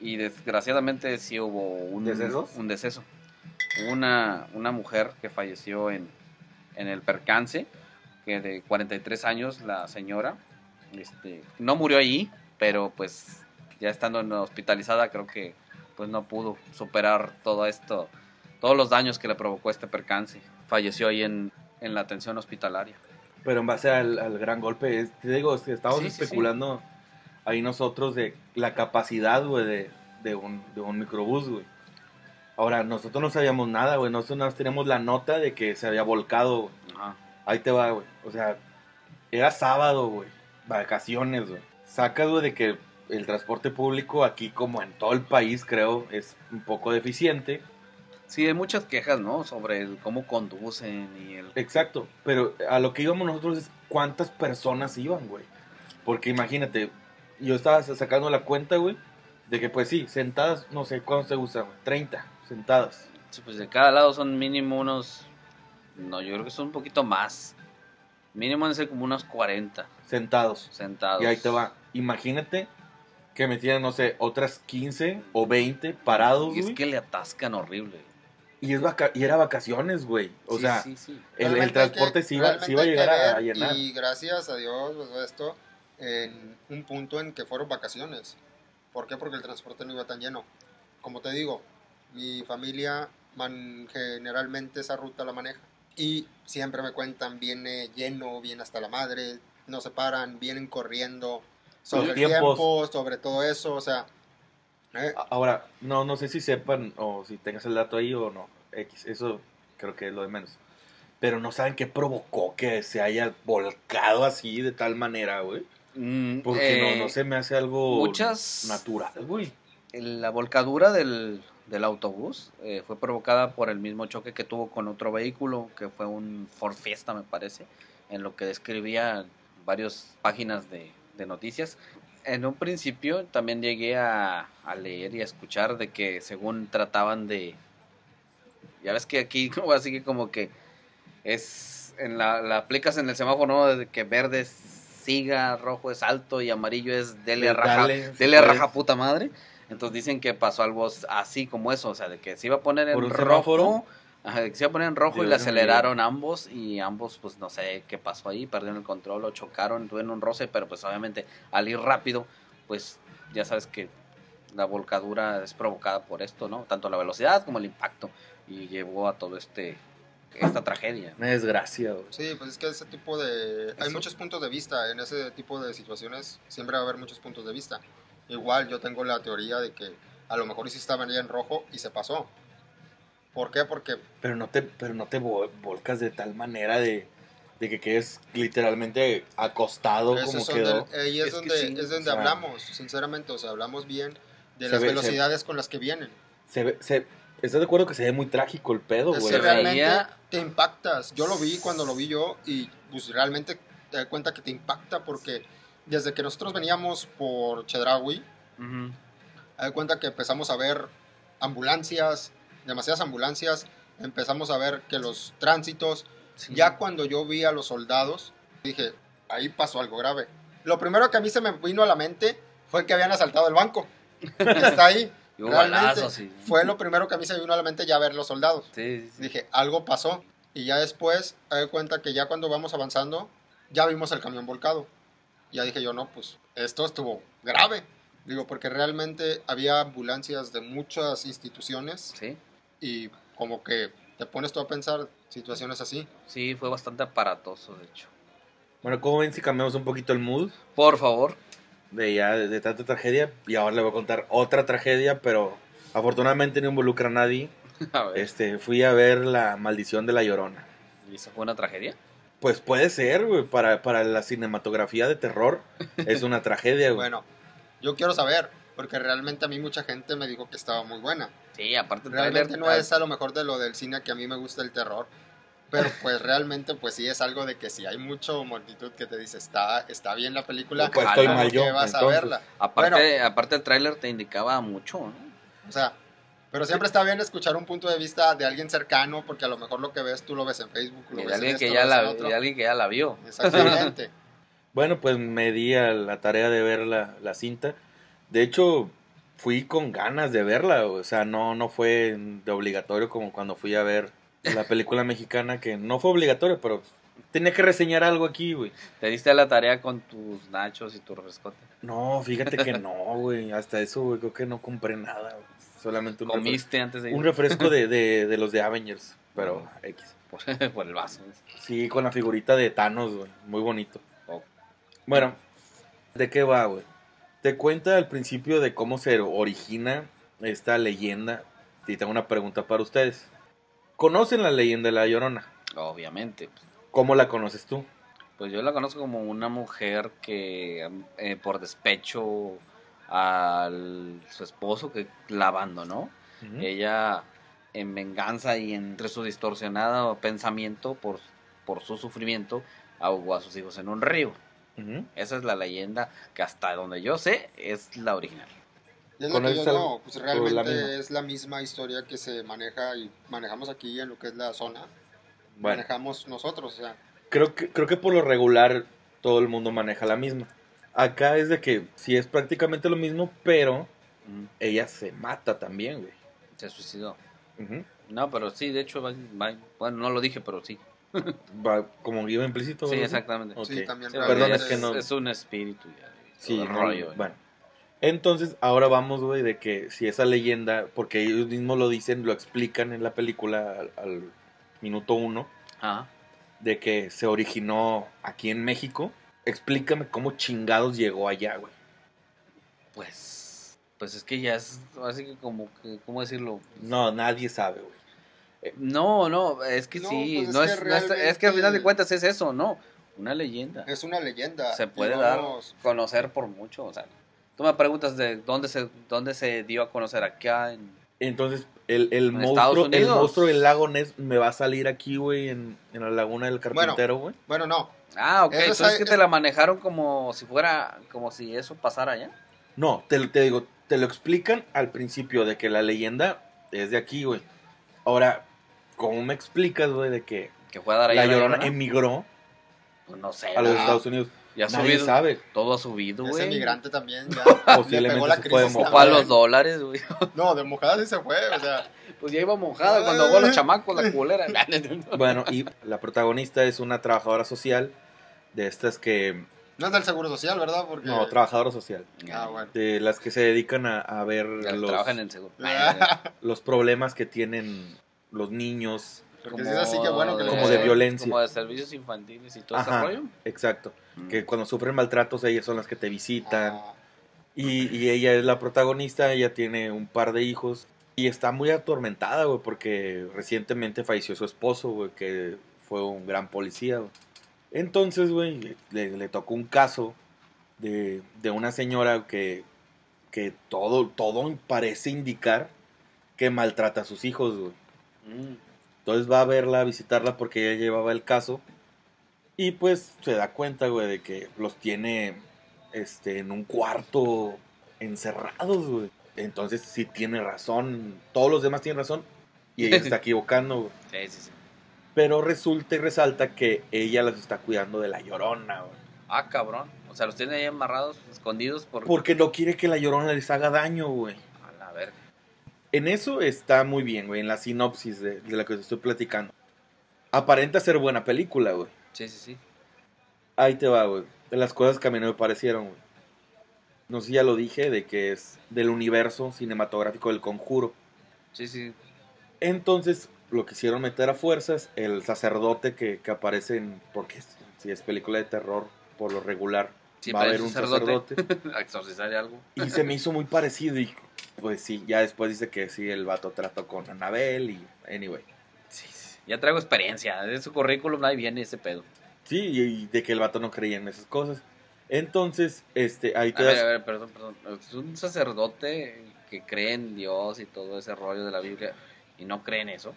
Y desgraciadamente sí hubo un ¿Decesos? un deceso. Una, una mujer que falleció en, en el percance, que de 43 años, la señora, este, no murió allí, pero pues ya estando hospitalizada creo que pues no pudo superar todo esto, todos los daños que le provocó este percance. Falleció ahí en, en la atención hospitalaria. Pero en base al, al gran golpe, es- te digo, es que estamos Sí, sí, sí. especulando ahí nosotros de la capacidad, güey, de, de, un, de un microbús, güey. Ahora, nosotros no sabíamos nada, güey. Nosotros más teníamos la nota de que se había volcado. Ajá. Ahí te va, güey. O sea, era sábado, güey. Vacaciones, güey. Sacas, güey, de que el transporte público aquí, como en todo el país, creo, es un poco deficiente. Sí, hay muchas quejas, ¿no? Sobre el cómo conducen y el... Exacto, pero a lo que íbamos nosotros es cuántas personas iban, güey. Porque imagínate, yo estaba sacando la cuenta, güey, de que pues sí, sentadas, no sé cuántos se usan, güey, 30 sentadas. Sí, Pues de cada lado son mínimo unos... No, yo creo que son un poquito más. Mínimo deben ser como unos 40 Sentados. sentados. Y ahí te va. Imagínate que metían, no sé, otras 15 o 20 parados, Y es güey. que le atascan horrible. Y, es vaca- y era vacaciones, güey. O Sí, sea, sí, sí. el, el transporte que- sí iba, sí iba a llegar a, a llenar. Y gracias a Dios, pues, esto, en un punto en que fueron vacaciones. ¿Por qué? Porque el transporte no iba tan lleno. Como te digo, mi familia man- generalmente esa ruta la maneja. Y siempre me cuentan, viene lleno, viene hasta la madre, no se paran, vienen corriendo sobre el tiempos. tiempo, sobre todo eso, o sea... eh, Ahora, no, no sé si sepan o si tengas el dato ahí o no. X, eso creo que es lo de menos. Pero no saben qué provocó que se haya volcado así de tal manera, güey. Mm, Porque eh, no, no se me hace algo muchas- natural, güey. La volcadura del, del autobús eh, fue provocada por el mismo choque que tuvo con otro vehículo, que fue un Ford Fiesta, me parece, en lo que describía varias páginas de, de noticias. En un principio también llegué a, a leer y a escuchar de que según trataban de... Ya ves que aquí [LAUGHS] así que como que es... En la, la aplicas en el semáforo ¿no? de que verde es siga, rojo es alto y amarillo es dele De raja, dale, si dele raja puta madre. Entonces dicen que pasó algo así como eso, o sea, de que se iba a poner en ¿Por un rojo, ajá, que se iba a poner en rojo y le mío. aceleraron ambos y ambos pues no sé qué pasó ahí, perdieron el control o chocaron, tuvieron un roce, pero pues obviamente al ir rápido, pues ya sabes que la volcadura es provocada por esto, ¿no? Tanto la velocidad como el impacto y llevó a todo este esta tragedia. Una desgracia, güey. Sí, pues es que ese tipo de... Hay muchos puntos de vista, en ese tipo de situaciones siempre va a haber muchos puntos de vista. Igual yo tengo la teoría de que a lo mejor sí estaba en rojo y se pasó. ¿Por qué? Porque Pero no te, pero no te vo- volcas de tal manera de, de que quedes literalmente acostado eso como es quedó. donde, ahí es, Es donde, sí, es donde o sea- hablamos, sinceramente, o sea, hablamos bien de Se las ve- se- velocidades con las que vienen. Se ve, se, ¿Estás de acuerdo que se ve muy trágico el pedo, Es güey? que Se realmente veía- te impactas. Yo lo vi cuando lo vi yo y pues realmente te das cuenta que te impacta porque desde que nosotros veníamos por Chedraui. Haz de cuenta que empezamos a ver ambulancias, demasiadas ambulancias, empezamos a ver que los tránsitos, Sí. ya cuando yo vi a los soldados, dije, ahí pasó algo grave. Lo primero que a mí se me vino a la mente fue que habían asaltado el banco. [LAUGHS] Está ahí. Balazos, sí. fue lo primero que a mí se me vino a la mente ya ver los soldados. Sí. Dije, algo pasó. Y ya después, haz de cuenta que ya cuando vamos avanzando, ya vimos el camión volcado. Ya dije yo, no, pues esto estuvo grave. Digo, porque realmente había ambulancias de muchas instituciones Sí, y como que te pones tú a pensar situaciones así. sí, fue bastante aparatoso, de hecho. Bueno, ¿cómo ven si cambiamos un poquito el mood Por favor. de ya de, de tanta tragedia? Y ahora le voy a contar otra tragedia, pero afortunadamente no involucra a nadie. [LAUGHS] A ver, Este, fui a ver La Maldición de la Llorona. ¿y eso fue una tragedia? Pues puede ser, güey, para, para la cinematografía de terror es una tragedia, güey. Bueno, yo quiero saber, porque realmente a mí mucha gente me dijo que estaba muy buena. Sí, aparte el Realmente no ah, es a lo mejor de lo del cine que a mí me gusta el terror, pero [LAUGHS] pues realmente pues sí es algo de que si hay mucho multitud que te dice está, está bien la película, Pues estoy ¿por mal yo, qué vas a verla? aparte, aparte el tráiler te indicaba mucho, ¿no? O sea, pero siempre está bien escuchar un punto de vista de alguien cercano, porque a lo mejor lo que ves tú lo ves en Facebook, lo Y de ves en alguien, esto, que lo ya en la, otro. alguien que ya la vio. Exactamente. [LAUGHS] Bueno, pues me di a la tarea de ver la, la cinta. De hecho, fui con ganas de verla. O sea, no, no fue de obligatorio como cuando fui a ver la película mexicana, que no fue obligatorio, pero tenía que reseñar algo aquí, güey. Te diste la tarea con tus nachos y tu refrescote. No, fíjate que no, güey. Hasta eso, güey, creo que no compré nada. güey. Solamente un, refresco, Comiste antes de ir un refresco de, de, [LAUGHS] de los de Avengers, pero X. por, [LAUGHS] por el vaso. Sí, con la figurita de Thanos, güey. Muy bonito. Oh. Bueno, ¿de qué va, güey? Te cuenta al principio de cómo se origina esta leyenda. Y tengo una pregunta para ustedes. ¿Conocen la leyenda de la Llorona? Obviamente. pues, ¿Cómo la conoces tú? Pues yo la conozco como una mujer que eh, por despecho a su esposo que la abandonó. Ujú. Ella en venganza y entre su distorsionado pensamiento por, por su sufrimiento ahogó a sus hijos en un río. Ujú. Esa es la leyenda que hasta donde yo sé es la original. Y es lo que ¿Conoces yo no, pues ¿O realmente la misma? es la misma historia que se maneja y manejamos aquí en lo que es la zona. Bueno, Manejamos nosotros, o sea, creo que, creo que por lo regular todo el mundo maneja la misma. Acá es de que sí es prácticamente lo mismo, pero Mm, ella se mata también, güey. Se suicidó. No, pero sí, de hecho, va- va- bueno, no lo dije, pero sí. [LAUGHS] Va como guion implícito. Sí, exactamente. Ok. sí, también Sí, Perdón, realmente es que no- Es un espíritu ya. Sí, el no, rollo. bueno. Entonces, ahora vamos, güey, de que si esa leyenda, porque ellos mismos lo dicen, lo explican en la película al, al minuto uno, Ajá. de que se originó aquí en México. Explícame cómo chingados llegó allá, güey. Pues, pues es que ya es, así que como, que, ¿cómo decirlo? No, nadie sabe, güey. No, no, es que No, sí, pues es no, que es, no es, es que al final de cuentas es eso, no, una leyenda. es una leyenda. Se puede Digamos, dar conocer por mucho, o sea, tú me preguntas de dónde se, dónde se dio a conocer acá en... Entonces, el, el ¿En Estados monstruo, el monstruo del lago Ness me va a salir aquí, güey, en, en la laguna del carpintero, güey. Bueno, no, Ah, ok, Eso es- entonces que es- te la manejaron como si fuera, como si eso pasara allá. No, te, te digo, te lo explican al principio de que la leyenda es de aquí, güey. Ahora, ¿cómo me explicas, güey, de que Que fue a dar ahí la Llorona emigró Pues no sé, a los. Estados Unidos? Ya ha Nadie subido, sabe. todo ha subido, ese güey. migrante también ya Posiblemente [LAUGHS] le pegó la se crisis mojada. Ocupa también. los dólares, güey. [LAUGHS] No, de mojada sí se fue, o sea, Pues ya iba mojada cuando hago los chamacos, la culera. [LAUGHS] Bueno, y la protagonista es una trabajadora social de estas que... no es del Seguro Social, ¿verdad? Porque No, trabajadora social. Ah, bueno. De las que se dedican a, a ver los, Trabajan en el seguro. los problemas que tienen los niños. Porque si es así que bueno que le- Como de violencia. Como de servicios infantiles y todo ese rollo. exacto. Mm. Que cuando sufren maltratos ellas son las que te visitan. Ah, Y, y ella es la protagonista, ella tiene un par de hijos. Y está muy atormentada, güey, porque recientemente falleció su esposo, güey, que fue un gran policía, güey. Entonces, güey, le, le tocó un caso de, de una señora que, que todo, todo parece indicar que maltrata a sus hijos, güey. Mm. Entonces va a verla, a visitarla porque ella llevaba el caso. Y pues se da cuenta, güey, de que los tiene este, en un cuarto encerrados, güey. Entonces sí tiene razón. Todos los demás tienen razón. Y ella está [LAUGHS] equivocando, güey. Sí, sí, sí. Pero resulta y resalta que ella las está cuidando de la llorona, güey. Ah, cabrón. O sea, los tiene ahí amarrados, escondidos por... Porque no quiere que la llorona les haga daño, güey. En eso está muy bien, güey, en la sinopsis de, de la que te estoy platicando. Aparenta ser buena película, güey. Sí, sí, sí. Ahí te va, güey. De las cosas que a mí no me parecieron, güey. No sé si ya lo dije, de que es del universo cinematográfico del conjuro. Sí, sí. Entonces, lo quisieron meter a fuerzas. El sacerdote que, que aparece en. Porque si es película de terror, por lo regular, Sí, va a haber un sacerdote. sacerdote. [LAUGHS] A exorcizar algo. y se me hizo muy parecido. Y pues sí, ya después dice que sí, el vato trató con Anabel. Y anyway. Sí, sí. Ya traigo experiencia. En su currículum ahí viene ese pedo. Sí, y, de que el vato no creía en esas cosas. Entonces, este, ahí A te ver, das... a ver, perdón, perdón. Es un sacerdote que cree en Dios y todo ese rollo de la Biblia y no cree en eso.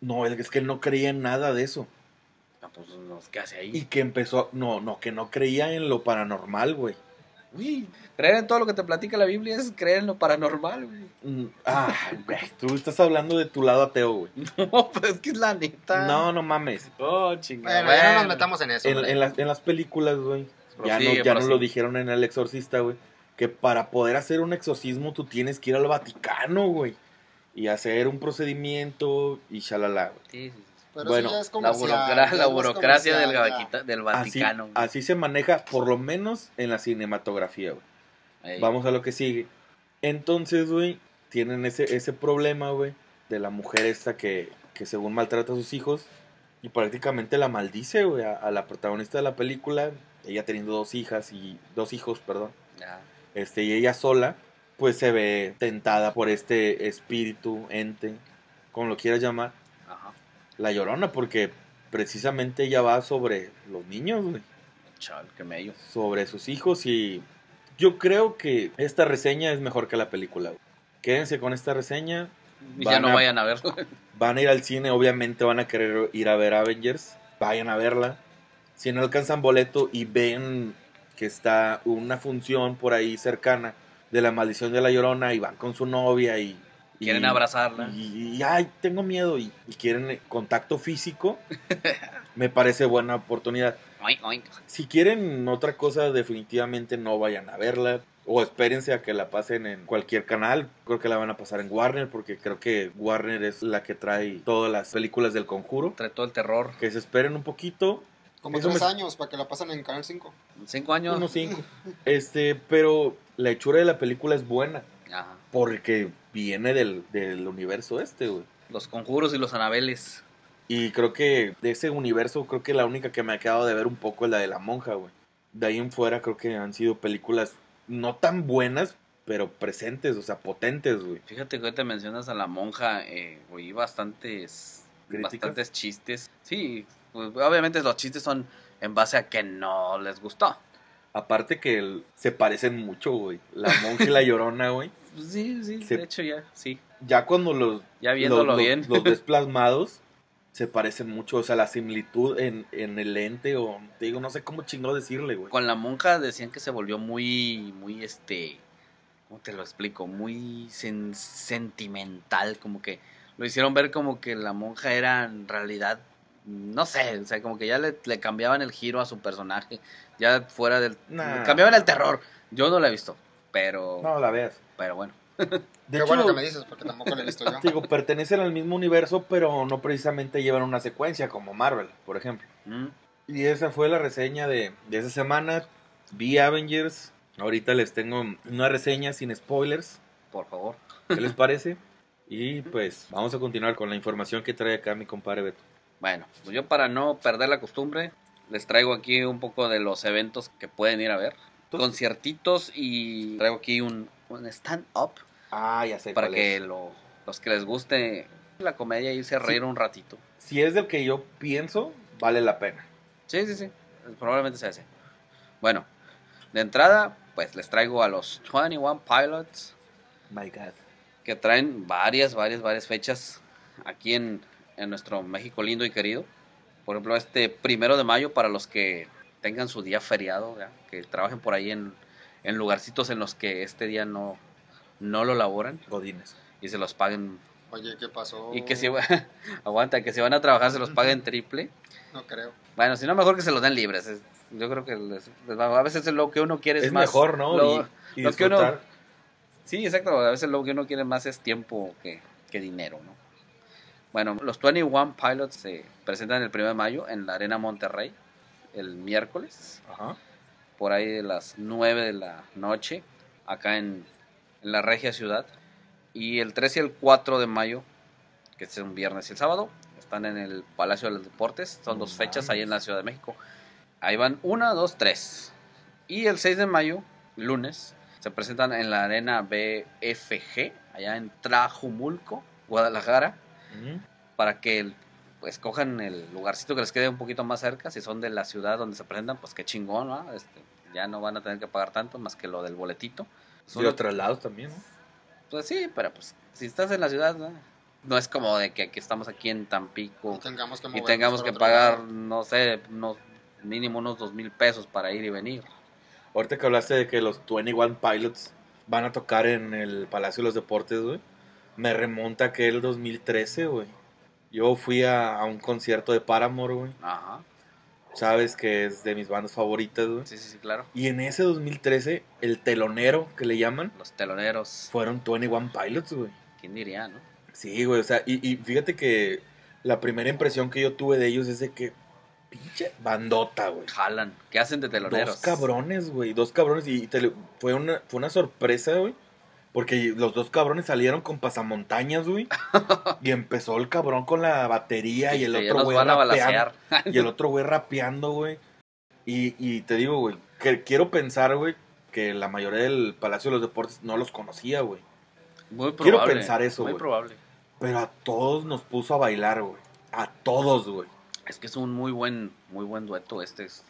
No, es que él no creía en nada de eso. Ah, pues, ¿qué hace ahí? Y que empezó, no, no, que no creía en lo paranormal, güey. Uy, creer en todo lo que te platica la Biblia es creer en lo paranormal, güey. Mm, Ah, güey, tú estás hablando de tu lado ateo, güey. [LAUGHS] No, pues es que es la neta. No, no mames. Oh, chingada. Bueno, ya no nos metamos en eso. En, las, en las películas, güey, ya, no, ya nos lo dijeron en El Exorcista, güey, que para poder hacer un exorcismo tú tienes que ir al Vaticano, güey, y hacer un procedimiento y shalala, güey. Sí, sí, sí. Pero bueno, eso ya es La, comercial, burocra- ya la burocracia del, del Vaticano. así se maneja, por lo menos en la cinematografía, güey. Ey. Vamos a lo que sigue. Entonces, güey, tienen ese, ese problema, güey, de la mujer esta que, que según maltrata a sus hijos y prácticamente la maldice, güey, a, a la protagonista de la película, ella teniendo dos hijas y dos hijos, perdón, este, y ella sola, pues se ve tentada por este espíritu, ente, como lo quieras llamar. La llorona, porque precisamente ella va sobre los niños, güey Chal, qué mello. sobre sus hijos y yo creo que esta reseña es mejor que la película. güey. Quédense con esta reseña, Y ya no a- vayan a verlo. van a ir al cine, obviamente van a querer ir a ver Avengers, vayan a verla. Si no alcanzan boleto y ven que está una función por ahí cercana de la maldición de la llorona y van con su novia y... y- Quieren abrazarla. Y, y, ay, tengo miedo y, y quieren eh, contacto físico, [LAUGHS] me parece buena oportunidad. Oink, oink. Si quieren otra cosa, definitivamente no vayan a verla. O espérense a que la pasen en cualquier canal. Creo que la van a pasar en Warner, porque creo que Warner es la que trae todas las películas del conjuro. Trae todo el terror. Que se esperen un poquito. Como Eso tres me- años para que la pasen en Canal 5. Cinco años. Unos cinco. Este, pero la hechura de la película es buena. Ajá. Porque viene del, del universo este, güey. Los conjuros y los anabeles. Y creo que de ese universo, creo que la única que me ha quedado de ver un poco es la de la monja, güey. De ahí en fuera creo que han sido películas no tan buenas, pero presentes, o sea, potentes, güey. Fíjate que hoy te mencionas a la monja, eh, oí bastantes, ¿Críticas? bastantes chistes. Sí, pues, obviamente los chistes son en base a que no les gustó. Aparte que el- se parecen mucho, güey. La monja y la llorona, güey. [LAUGHS] Pues Sí, sí, Se- de hecho ya, sí. Ya cuando los, Ya viéndolo los, bien. los [LAUGHS] ves plasmados, se parecen mucho. O sea, la similitud en, en el lente, o te digo, no sé cómo chingado decirle, güey. Con la monja decían que se volvió muy, muy este, ¿cómo te lo explico? Muy sen- sentimental, como que lo hicieron ver como que la monja era en realidad, no sé, o sea, como que ya le, le cambiaban el giro a su personaje, ya fuera del, Nah. cambiaban el terror. Yo no la he visto, pero, No la veas. pero bueno. De Qué hecho, bueno que me dices, porque tampoco la he visto yo. [LAUGHS] digo, pertenecen al mismo universo, pero no precisamente llevan una secuencia como Marvel, por ejemplo. Mm, Y esa fue la reseña de, de esa semana. Vi Avengers. Ahorita les tengo una reseña sin spoilers. por favor. ¿Qué les parece? Y pues vamos a continuar con la información que trae acá mi compadre Beto. Bueno, pues yo para no perder la costumbre, les traigo aquí un poco de los eventos que pueden ir a ver. Conciertitos y traigo aquí un, un stand-up Ah, ya sé. para cuál que es. lo- los que les guste la comedia irse a reír un ratito. Si es del que yo pienso, vale la pena. Sí, sí, sí, probablemente sea ese. Bueno, de entrada, pues les traigo a los 21 Pilots My God. que traen varias, varias, varias fechas aquí en, en nuestro México lindo y querido. Por ejemplo, este primero de mayo para los que tengan su día feriado, que trabajen por ahí en, en lugarcitos en los que este día no, no lo laboran Godines. y se los paguen. Oye, ¿qué pasó? Y que si [LAUGHS] aguanta, que si van a trabajar se los paguen triple. No creo. Bueno, si no, mejor que se los den libres. es- yo creo que les- les va- a veces lo que uno quiere es, Es, más. mejor, ¿no? lo- y, y lo que uno- disfrutar. Sí, exacto. A veces lo que uno quiere más es tiempo que, que dinero, ¿no? Bueno, los 21 Pilots se presentan el 1 de mayo en la Arena Monterrey, el miércoles, Ajá. por ahí de las 9 de la noche, acá en, en la regia ciudad. Y el 3 y el 4 de mayo, que es un viernes y el sábado, están en el Palacio de los Deportes. Son No dos fechas ahí mames. en la Ciudad de México. Ahí van 1, 2, 3. Y el 6 de mayo, lunes, se presentan en la Arena BFG, allá en Trajumulco, Guadalajara, Para que pues cojan el lugarcito que les quede un poquito más cerca. Si son de la ciudad donde se presentan, pues qué chingón, ¿no? Este, ya no van a tener que pagar tanto más que lo del boletito. Y Solo- los traslados también, ¿no? pues sí, pero pues si estás en la ciudad, ¿no? No es como de que, que estamos aquí en Tampico Y tengamos que, y tengamos pagar, lado. no sé, unos, mínimo unos dos mil pesos para ir y venir. Ahorita que hablaste de que los 21 Pilots van a tocar en el Palacio de los Deportes, güey. Me remonta a aquel 2013, güey. Yo fui a, a un concierto de Paramore, güey. Ajá, Sabes que es de mis bandas favoritas, güey. sí, sí, sí, claro. Y en ese 2013, el telonero que le llaman, Los teloneros, fueron 21 Pilots, güey. ¿quién diría, no? Sí, güey, o sea, y, y fíjate que la primera impresión que yo tuve de ellos es de que, pinche bandota, güey. Jalan, ¿qué hacen de teloneros? Dos cabrones, güey, dos cabrones. Y te- fue, una, fue una sorpresa, güey. Porque los dos cabrones salieron con pasamontañas, güey. [LAUGHS] y empezó el cabrón con la batería y el Este, otro güey rapeando. Y el otro güey rapeando, güey. Y, y te digo, güey, que quiero pensar, güey, que la mayoría del Palacio de los Deportes no los conocía, güey. Muy Quiero probable. pensar eso, Muy güey. probable. Pero a todos nos puso a bailar, güey. A todos, güey. Es que es un muy buen, muy buen dueto este. Es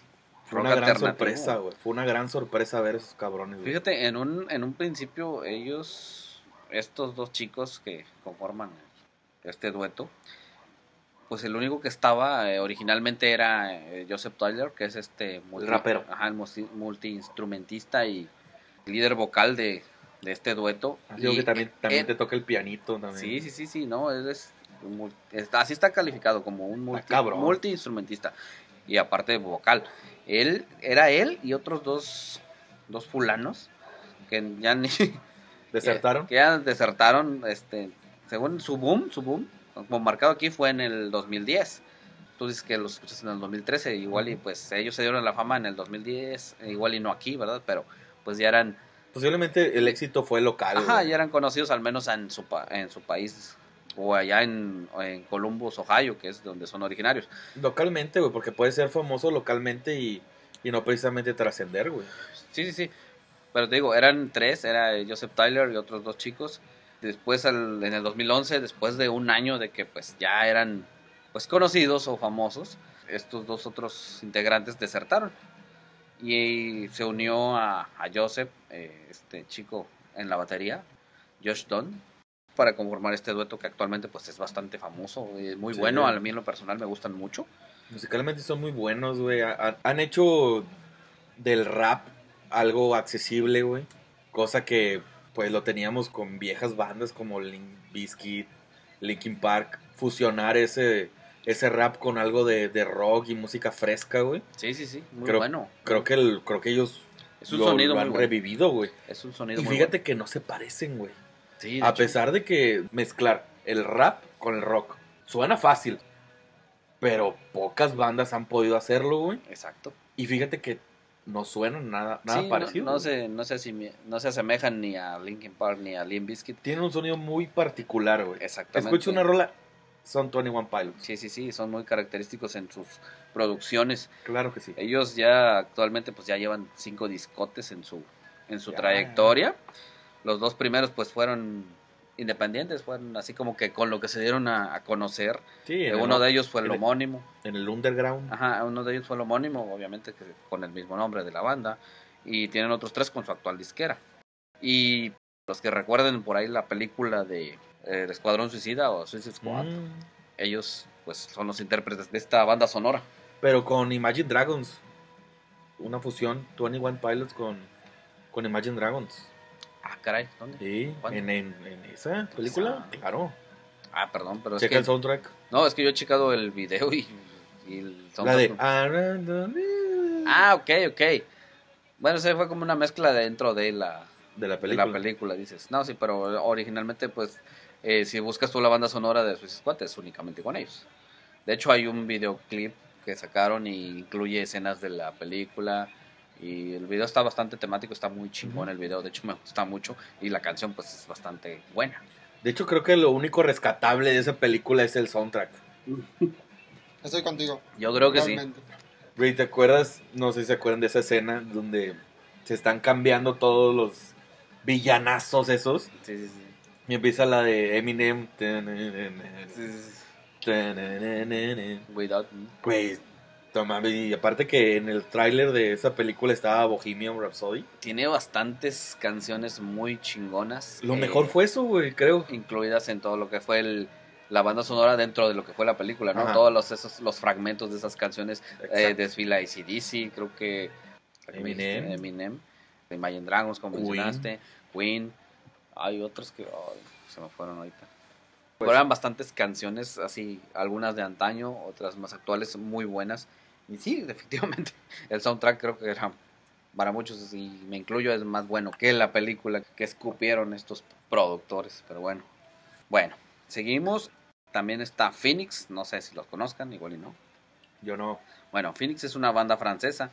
Fue una gran sorpresa, güey. Fue una gran sorpresa ver esos cabrones, güey. Fíjate, en un, en un principio ellos, estos dos chicos que conforman este dueto, pues el único que estaba eh, originalmente era eh, Joseph Tyler, que es este rapero. ajá, el multi- multiinstrumentista y líder vocal de, de este dueto. Digo Y, que también, también eh, te toca el pianito también. Sí, sí, sí, sí, no, él es, así está calificado como un multi, multiinstrumentista y aparte vocal. Él era él y otros dos, dos fulanos que ya ni [LAUGHS] ¿Desertaron? que ya desertaron, este, según su boom, su boom, como marcado aquí fue en el 2010. Tú dices que los escuchas en el 2013, igual y pues ellos se dieron la fama en el 2010, igual y no aquí, ¿verdad? Pero pues ya eran Posiblemente el éxito fue local. Ajá, ya eran conocidos al menos en su, pa- en su país o allá en, en Columbus, Ohio, que es donde son originarios. Localmente, güey, porque puede ser famoso localmente y, y no precisamente trascender, güey. Sí, sí, sí. Pero te digo, eran tres, era Joseph Tyler y otros dos chicos. Después, al- en el 2011, después de un año de que pues ya eran pues conocidos o famosos, estos dos otros integrantes desertaron. Y se unió a, a Joseph, eh, este chico en la batería, Josh Dunn, para conformar este dueto que actualmente pues es bastante famoso, y es muy Sí. bueno, a mí en lo personal me gustan mucho. Musicalmente son muy buenos, güey. Ha- ha- Han hecho del rap algo accesible, güey. Cosa que, pues, lo teníamos con viejas bandas como Link Bizkit, Linkin Park. Fusionar ese, ese rap con algo de, de rock y música fresca, güey. Sí, sí, sí, muy Creo- bueno. Creo que, el, creo que ellos Es un lo, sonido lo muy han bueno. revivido, güey. Es un sonido Y muy fíjate que no se parecen, güey. Sí, A hecho. pesar de que mezclar el rap con el rock suena fácil, pero pocas bandas han podido hacerlo, güey. Exacto. Y fíjate que no suenan nada, nada Sí, no- parecido. No, güey. se, no, se no se asemejan ni a Linkin Park ni a Limp Bizkit. Tienen un sonido muy particular, güey. Exactamente. Escucha una rola, son 21 Pilots. Sí, sí, sí, son muy característicos en sus producciones. Claro que sí. Ellos ya actualmente pues ya llevan cinco discotes en su, en su Ya. trayectoria. Los dos primeros pues fueron independientes, fueron así como que con lo que se dieron a, a conocer. Sí, uno el, de ellos fue el homónimo. en el underground. Ajá, uno de ellos fue el homónimo, obviamente que con el mismo nombre de la banda. Y tienen otros tres con su actual disquera. Y los que recuerden por ahí la película de eh, El Escuadrón Suicida o Suicide Squad, Mm. ellos pues son los intérpretes de esta banda sonora. Pero con Imagine Dragons. Una fusión, 21 Pilots con, con Imagine Dragons. Ah, caray, ¿dónde? Sí, en, en, en esa película, claro. Ah, perdón, pero es Checa que... el soundtrack. No, es que yo he checado el video y, y el La de soundtrack- Ah, ok, ok. Bueno, se fue como una mezcla dentro de la, de la de película. la película, dices. No, sí, pero originalmente, pues, eh, si buscas tú la banda sonora de Suicide Squad, es únicamente con ellos. De hecho, hay un videoclip que sacaron y incluye escenas de la película. Y el video está bastante temático, está muy chingón el video, de hecho me gusta mucho. Y la canción, pues, es bastante buena. De hecho, creo que lo único rescatable de esa película es el soundtrack. [LAUGHS] Estoy contigo. Yo creo que sí. Ray, ¿te acuerdas? No sé si se acuerdan de esa escena donde se están cambiando todos los villanazos esos. Sí, sí, sí. Y empieza la de Eminem. Sí, sí, sí. Without me. Toma, y aparte que en el tráiler de esa película estaba Bohemian Rhapsody. Tiene bastantes canciones muy chingonas. Lo eh, mejor fue eso, güey, creo. incluidas en todo lo que fue el, la banda sonora dentro de lo que fue la película, ¿no? Ajá. Todos los, esos, los fragmentos de esas canciones eh, desfila ACDC, creo que Eminem. Eminem, Imagine Dragons, como Queen. mencionaste, Queen, hay otros que se me fueron ahorita. Pues- Pero eran bastantes canciones, así, algunas de antaño, otras más actuales, muy buenas. Y sí, [LAUGHS] efectivamente, el soundtrack creo que era, para muchos, y me incluyo, es más bueno que la película que escupieron estos productores. Pero bueno, bueno, seguimos. También está Phoenix, no sé si los conozcan, igual y no. Yo no. Bueno, Phoenix es una banda francesa.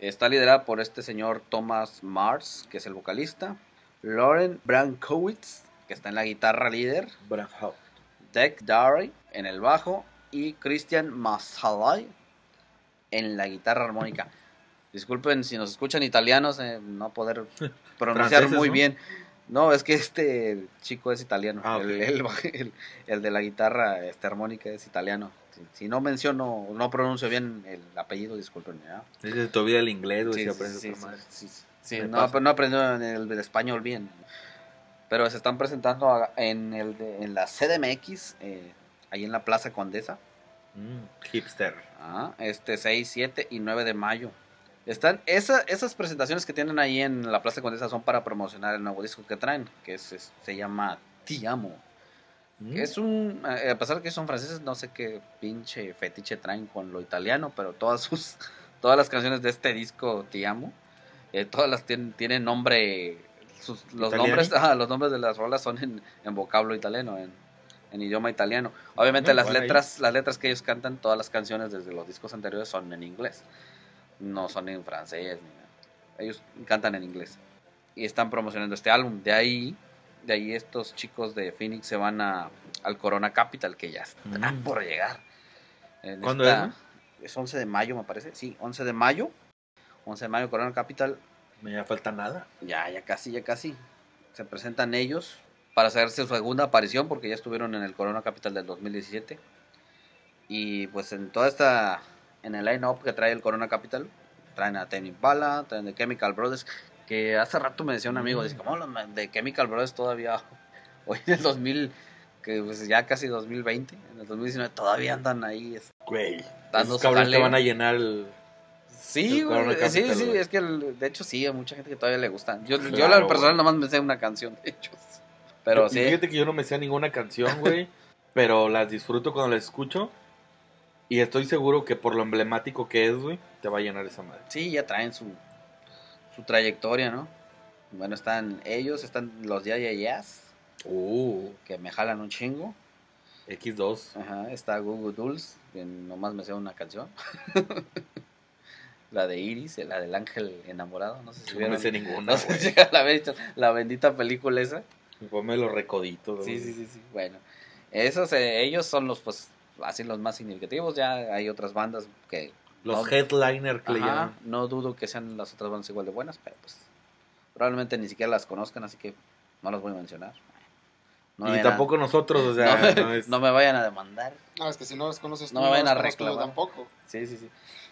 Está liderada por este señor Thomas Mars, que es el vocalista. Lauren Brankowitz, que está en la guitarra líder. Deck Darry en el bajo. Y Christian Masalai en la guitarra armónica. Disculpen si nos escuchan italianos, eh, no poder [LAUGHS] pronunciar muy ¿no? bien. No, es que este chico es italiano. Ah, el, el- [LAUGHS] el- el de la guitarra este, armónica es italiano. Si, si no menciono, no pronuncio bien el apellido, disculpen. ¿ya? Dice todavía el inglés, güey, Sí, si sí, aprendes sí, otra sí, no, no aprendió en el, el español bien. Pero se están presentando en, el de- en la CDMX, eh, ahí en la Plaza Condesa. Mm, hipster. Ah, este 6, 7 y 9 de mayo. Están, esa- esas presentaciones que tienen ahí en la Plaza Condesa son para promocionar el nuevo disco que traen, que es, es- se llama Ti Amo. Mm. Que Es un, eh, a pesar de que son franceses, no sé qué pinche fetiche traen con lo italiano, pero todas sus, [LAUGHS] todas las canciones de este disco Ti Amo, eh, todas las tienen, tienen nombre, sus- los nombres, ajá, los nombres de las rolas son en, en vocablo italiano, en, en idioma italiano. Obviamente No, las bueno, ahí. letras, las letras que ellos cantan, todas las canciones desde los discos anteriores son en inglés, no son en francés, ni nada. ellos cantan en inglés y están promocionando este álbum. De ahí, de ahí estos chicos de Phoenix se van a, al Corona Capital que ya está Mm. por llegar. En ¿Cuándo esta- es, no? Es 11 de mayo, me parece. Sí, 11 de mayo. 11 de mayo, Corona Capital. Me ya falta nada. Ya, ya casi, ya casi. Se presentan ellos para hacerse su segunda aparición porque ya estuvieron en el Corona Capital del 2017. Y pues en toda esta, en el line-up que trae el Corona Capital, traen a Tame Impala, traen The Chemical Brothers, que hace rato me decía un amigo, dice, ¿cómo de Chemical Brothers todavía, [LAUGHS] hoy en el 2000, que pues ya casi 2020, en el 2019, todavía andan ahí Güey. Esos cabrones te van a llenar el... Sí, El sí, sí, es que el- de hecho sí, a mucha gente que todavía le gusta. Yo, yo Claro, la personal nomás me sé una canción, de hecho. Pero sí, Fíjate que yo no me sé ninguna canción, güey. [LAUGHS] pero las disfruto cuando las escucho. Y estoy seguro que por lo emblemático que es, güey, te va a llenar esa madre. sí, ya traen su, su trayectoria, ¿no? Bueno, están ellos, están los Ya Ya Yeahs, Uh, que me jalan un chingo. X2. Ajá, está Google Dolls, que nomás me sé una canción. [LAUGHS] la de Iris, la del ángel enamorado, no sé si No vieron. me sé ninguna, [LAUGHS] No sé si llegaron a ver la bendita película esa. Ponme los recoditos. Sí, sí, sí, sí. Bueno, esos, eh, ellos son los, pues, así los más significativos. Ya hay otras bandas que, Los No. headliner que le ajá, llaman. no dudo que sean las otras bandas igual de buenas, pero pues, probablemente ni siquiera las conozcan, así que no las voy a mencionar. No me y vayan a- tampoco nosotros, o sea, [LAUGHS] no, es... no me vayan a demandar. No, es que si no los conoces No tú, me vayan a reclamar. tampoco. Sí, sí, sí.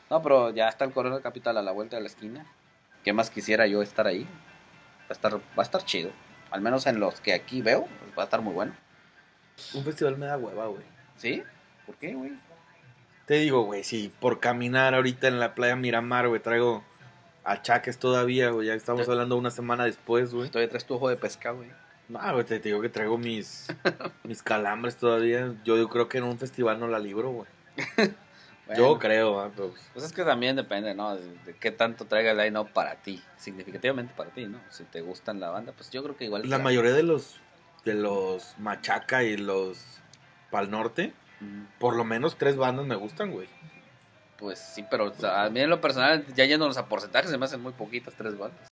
No, pero ya está el Corona Capital a la vuelta de la esquina. ¿Qué más quisiera yo estar ahí? Va a estar, va a estar chido. Al menos en los que aquí veo, pues, va a estar muy bueno. Un festival me da hueva, güey. ¿Sí? ¿Por qué, güey? Te digo, güey, si por caminar ahorita en la playa Miramar, güey, traigo achaques todavía, güey. Ya estamos hablando una semana después, güey. Todavía traes tu ojo de pesca, güey. No, güey, te digo que traigo mis, mis calambres todavía. Yo, yo creo que en un festival no la libro, güey. [LAUGHS] Yo creo, ah, pues. Pues es que también depende, ¿no? De, de qué tanto traiga el line-up para ti. Significativamente para ti, ¿no? Si te gustan la banda, pues yo creo que igual. La te- mayoría de los de los Machaca y los Pal Norte, Mm, por lo menos tres bandas me gustan, güey. Pues sí, pero o sea, a mí en lo personal, ya yéndonos a porcentajes, se me hacen muy poquitas tres bandas.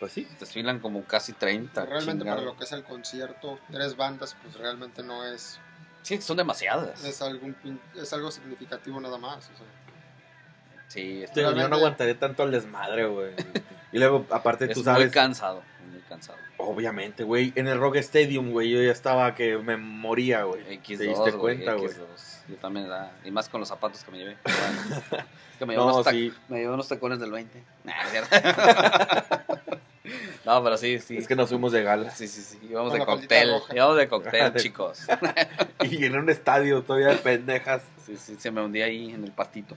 Pues sí. Desfilan como casi 30. Realmente chingado. para lo que es el concierto, tres bandas, pues realmente no es, Sí, son demasiadas. es, algún, es algo significativo nada más. o sea. Sí, estoy Digo, yo no aguantaré tanto al desmadre, güey. Y luego, aparte, es tú muy sabes, cansado. muy cansado. Obviamente, güey. En el Rock Stadium, güey, yo ya estaba que me moría, güey. X2, ¿Te diste cuenta, güey? X2. Yo también, y más con los zapatos que me llevé. [LAUGHS] Bueno, que me, llevé No, unos tac- sí. me llevé unos tacones del 20. Nah. [LAUGHS] [LAUGHS] no, pero sí, sí. Es que nos fuimos de gala. Sí, sí, sí. Íbamos Con de cóctel. Íbamos de cóctel, [LAUGHS] chicos. Y en un estadio todavía de pendejas. Sí, sí, se me hundía ahí en el pastito.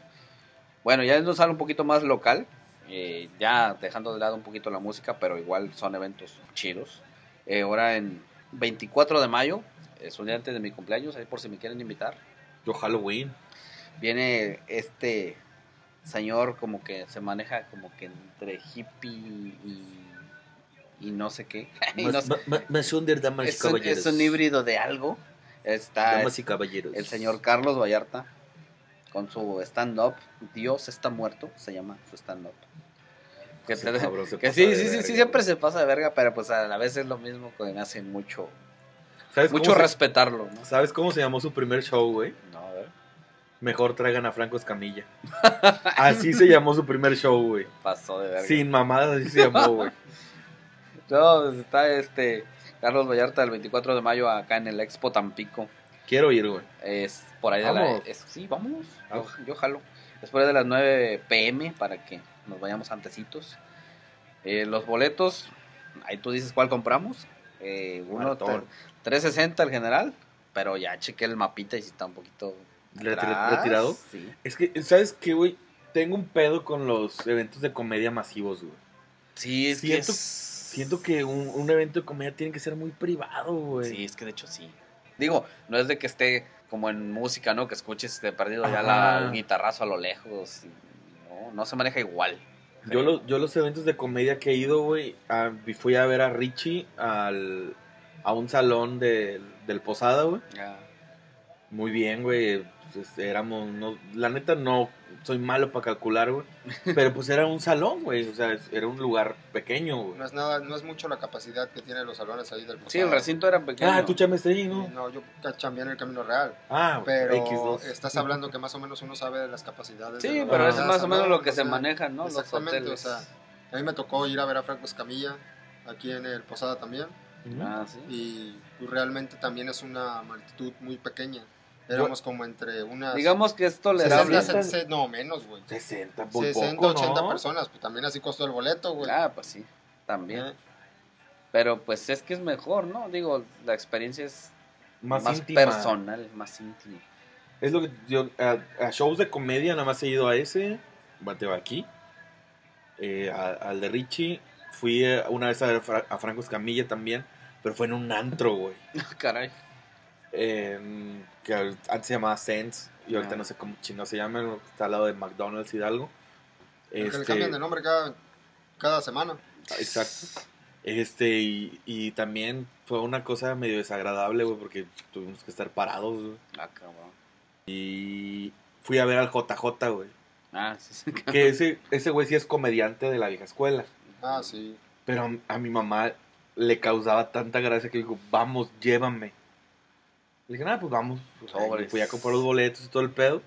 Bueno, ya nos sale un poquito más local. eh, ya dejando de lado un poquito la música, pero igual son eventos chidos. Eh, ahora en 24 de mayo, es un día antes de mi cumpleaños, ahí por si me quieren invitar. Yo Halloween. Viene este señor como que se maneja como que entre hippie y, y no sé qué. [LAUGHS] Y no sé- Más under, damas y es, un, es un híbrido de algo. Está Damas y caballeros. el señor Carlos Vallarta con su stand-up. Dios está muerto, se llama su stand-up. Que, Ese te- cabrón se que pasa sí, sí, sí, sí, siempre se pasa de verga, pero pues a la vez es lo mismo que me hace mucho, ¿Sabes mucho se- respetarlo, ¿no? ¿Sabes cómo se llamó su primer show, güey? No, a ver, Mejor traigan a Franco Escamilla. [LAUGHS] Así se llamó su primer show, güey. pasó de verga. Sin mamadas, así se llamó, güey. [LAUGHS] No, pues, está este Carlos Vallarta el 24 de mayo acá en el Expo Tampico. Quiero ir, güey. Es por ahí de la... Vamos. es- sí, vamos. Yo, Vamos. yo jalo. Es por ahí de las 9 pm para que nos vayamos antecitos. Eh, los boletos, ahí tú dices cuál compramos. Eh, uno, tre- 360 el general, pero ya chequé el mapita y si está un poquito ¿Le- atrás, retirado? Sí. Es que, ¿sabes qué, güey? Tengo un pedo con los eventos de comedia masivos, güey. Sí, es Siento- que es- Siento que un, un evento de comedia tiene que ser muy privado, güey. Sí, es que de hecho sí. Digo, no es de que esté como en música, ¿no? Que escuches de perdido ya la, el guitarrazo a lo lejos. no, no se maneja igual. Yo, lo- yo los eventos de comedia que he ido, güey, fui a ver a Richie al, a un salón de- del Posada, güey. Ya. Muy bien, güey. Pues, éramos, no, la neta no soy malo para calcular, güey. Pero pues era un salón, güey. O sea, era un lugar pequeño, güey. No es nada, no es mucho la capacidad que tienen los salones ahí del Sí, el recinto era pequeño. Ah, tú chames ahí, ¿no? No, yo chambeé en el Camino Real. Ah, Pero X2. estás hablando que más o menos uno sabe de las capacidades. Sí, de pero es más o menos ¿no? lo que O se maneja, ¿no? Los Exactamente, hoteles. o sea, a mí me tocó ir a ver a Franco Escamilla aquí en el Posada también. Ah, sí. Y pues, realmente también es una multitud muy pequeña. Éramos como entre unas... Digamos que es 60, tolerable. 60, no, menos, güey. 60, por 60, poco, 80 ¿no? personas, pues también así costó el boleto, güey. Ah, pues sí, también. Eh, Pero pues es que es mejor, ¿no? Digo, la experiencia es Más, personal, más íntima. Es lo que yo a, a shows de comedia nada más he ido a ese, bateo aquí, eh, a- al de Richie, fui eh, una vez a ver a Franco Escamilla también, pero fue en un antro, güey, [LAUGHS] Caray. Em, que antes se llamaba Sense y ahorita Ah. no sé cómo chino se llama, está al lado de McDonald's Hidalgo. que le Este, cambian de nombre cada, cada semana. exacto. Este, y, y también fue una cosa medio desagradable, güey, porque tuvimos que estar parados, güey. Ah, cabrón. Y fui a ver al JJ, güey. Ah, sí, sí. Que ese, ese güey sí es comediante de la vieja escuela. Ah, sí. Pero a, a mi mamá le causaba tanta gracia que dijo, vamos, llévame. Le dije, nada, pues vamos. Pues, Sobres. fui a comprar los boletos y todo el pedo.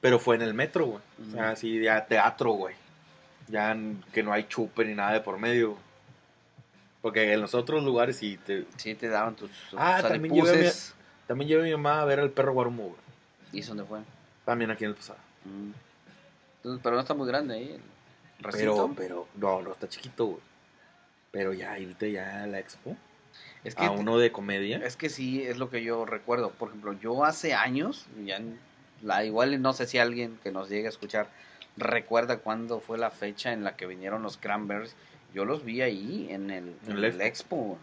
Pero fue en el metro, güey. O sea, así ya teatro, güey. Ya que no hay chupe ni nada de por medio. Porque en los otros lugares sí te... Sí, te daban tus, tus Ah, también llevé a mi- alipuses. También llevé a mi mamá a ver al perro guarumo, güey. ¿Y eso dónde fue? También aquí en el pasado. Mm. Entonces, pero no está muy grande ahí el Pero, pero, no, no está chiquito, güey. Pero ya irte ya a la expo. Es que A uno de comedia. Es que sí, es lo que yo recuerdo. Por ejemplo, yo hace años, ya la, igual no sé si alguien que nos llegue a escuchar recuerda cuándo fue la fecha en la que vinieron los Cranberries. Yo los vi ahí en el, En en el el Expo.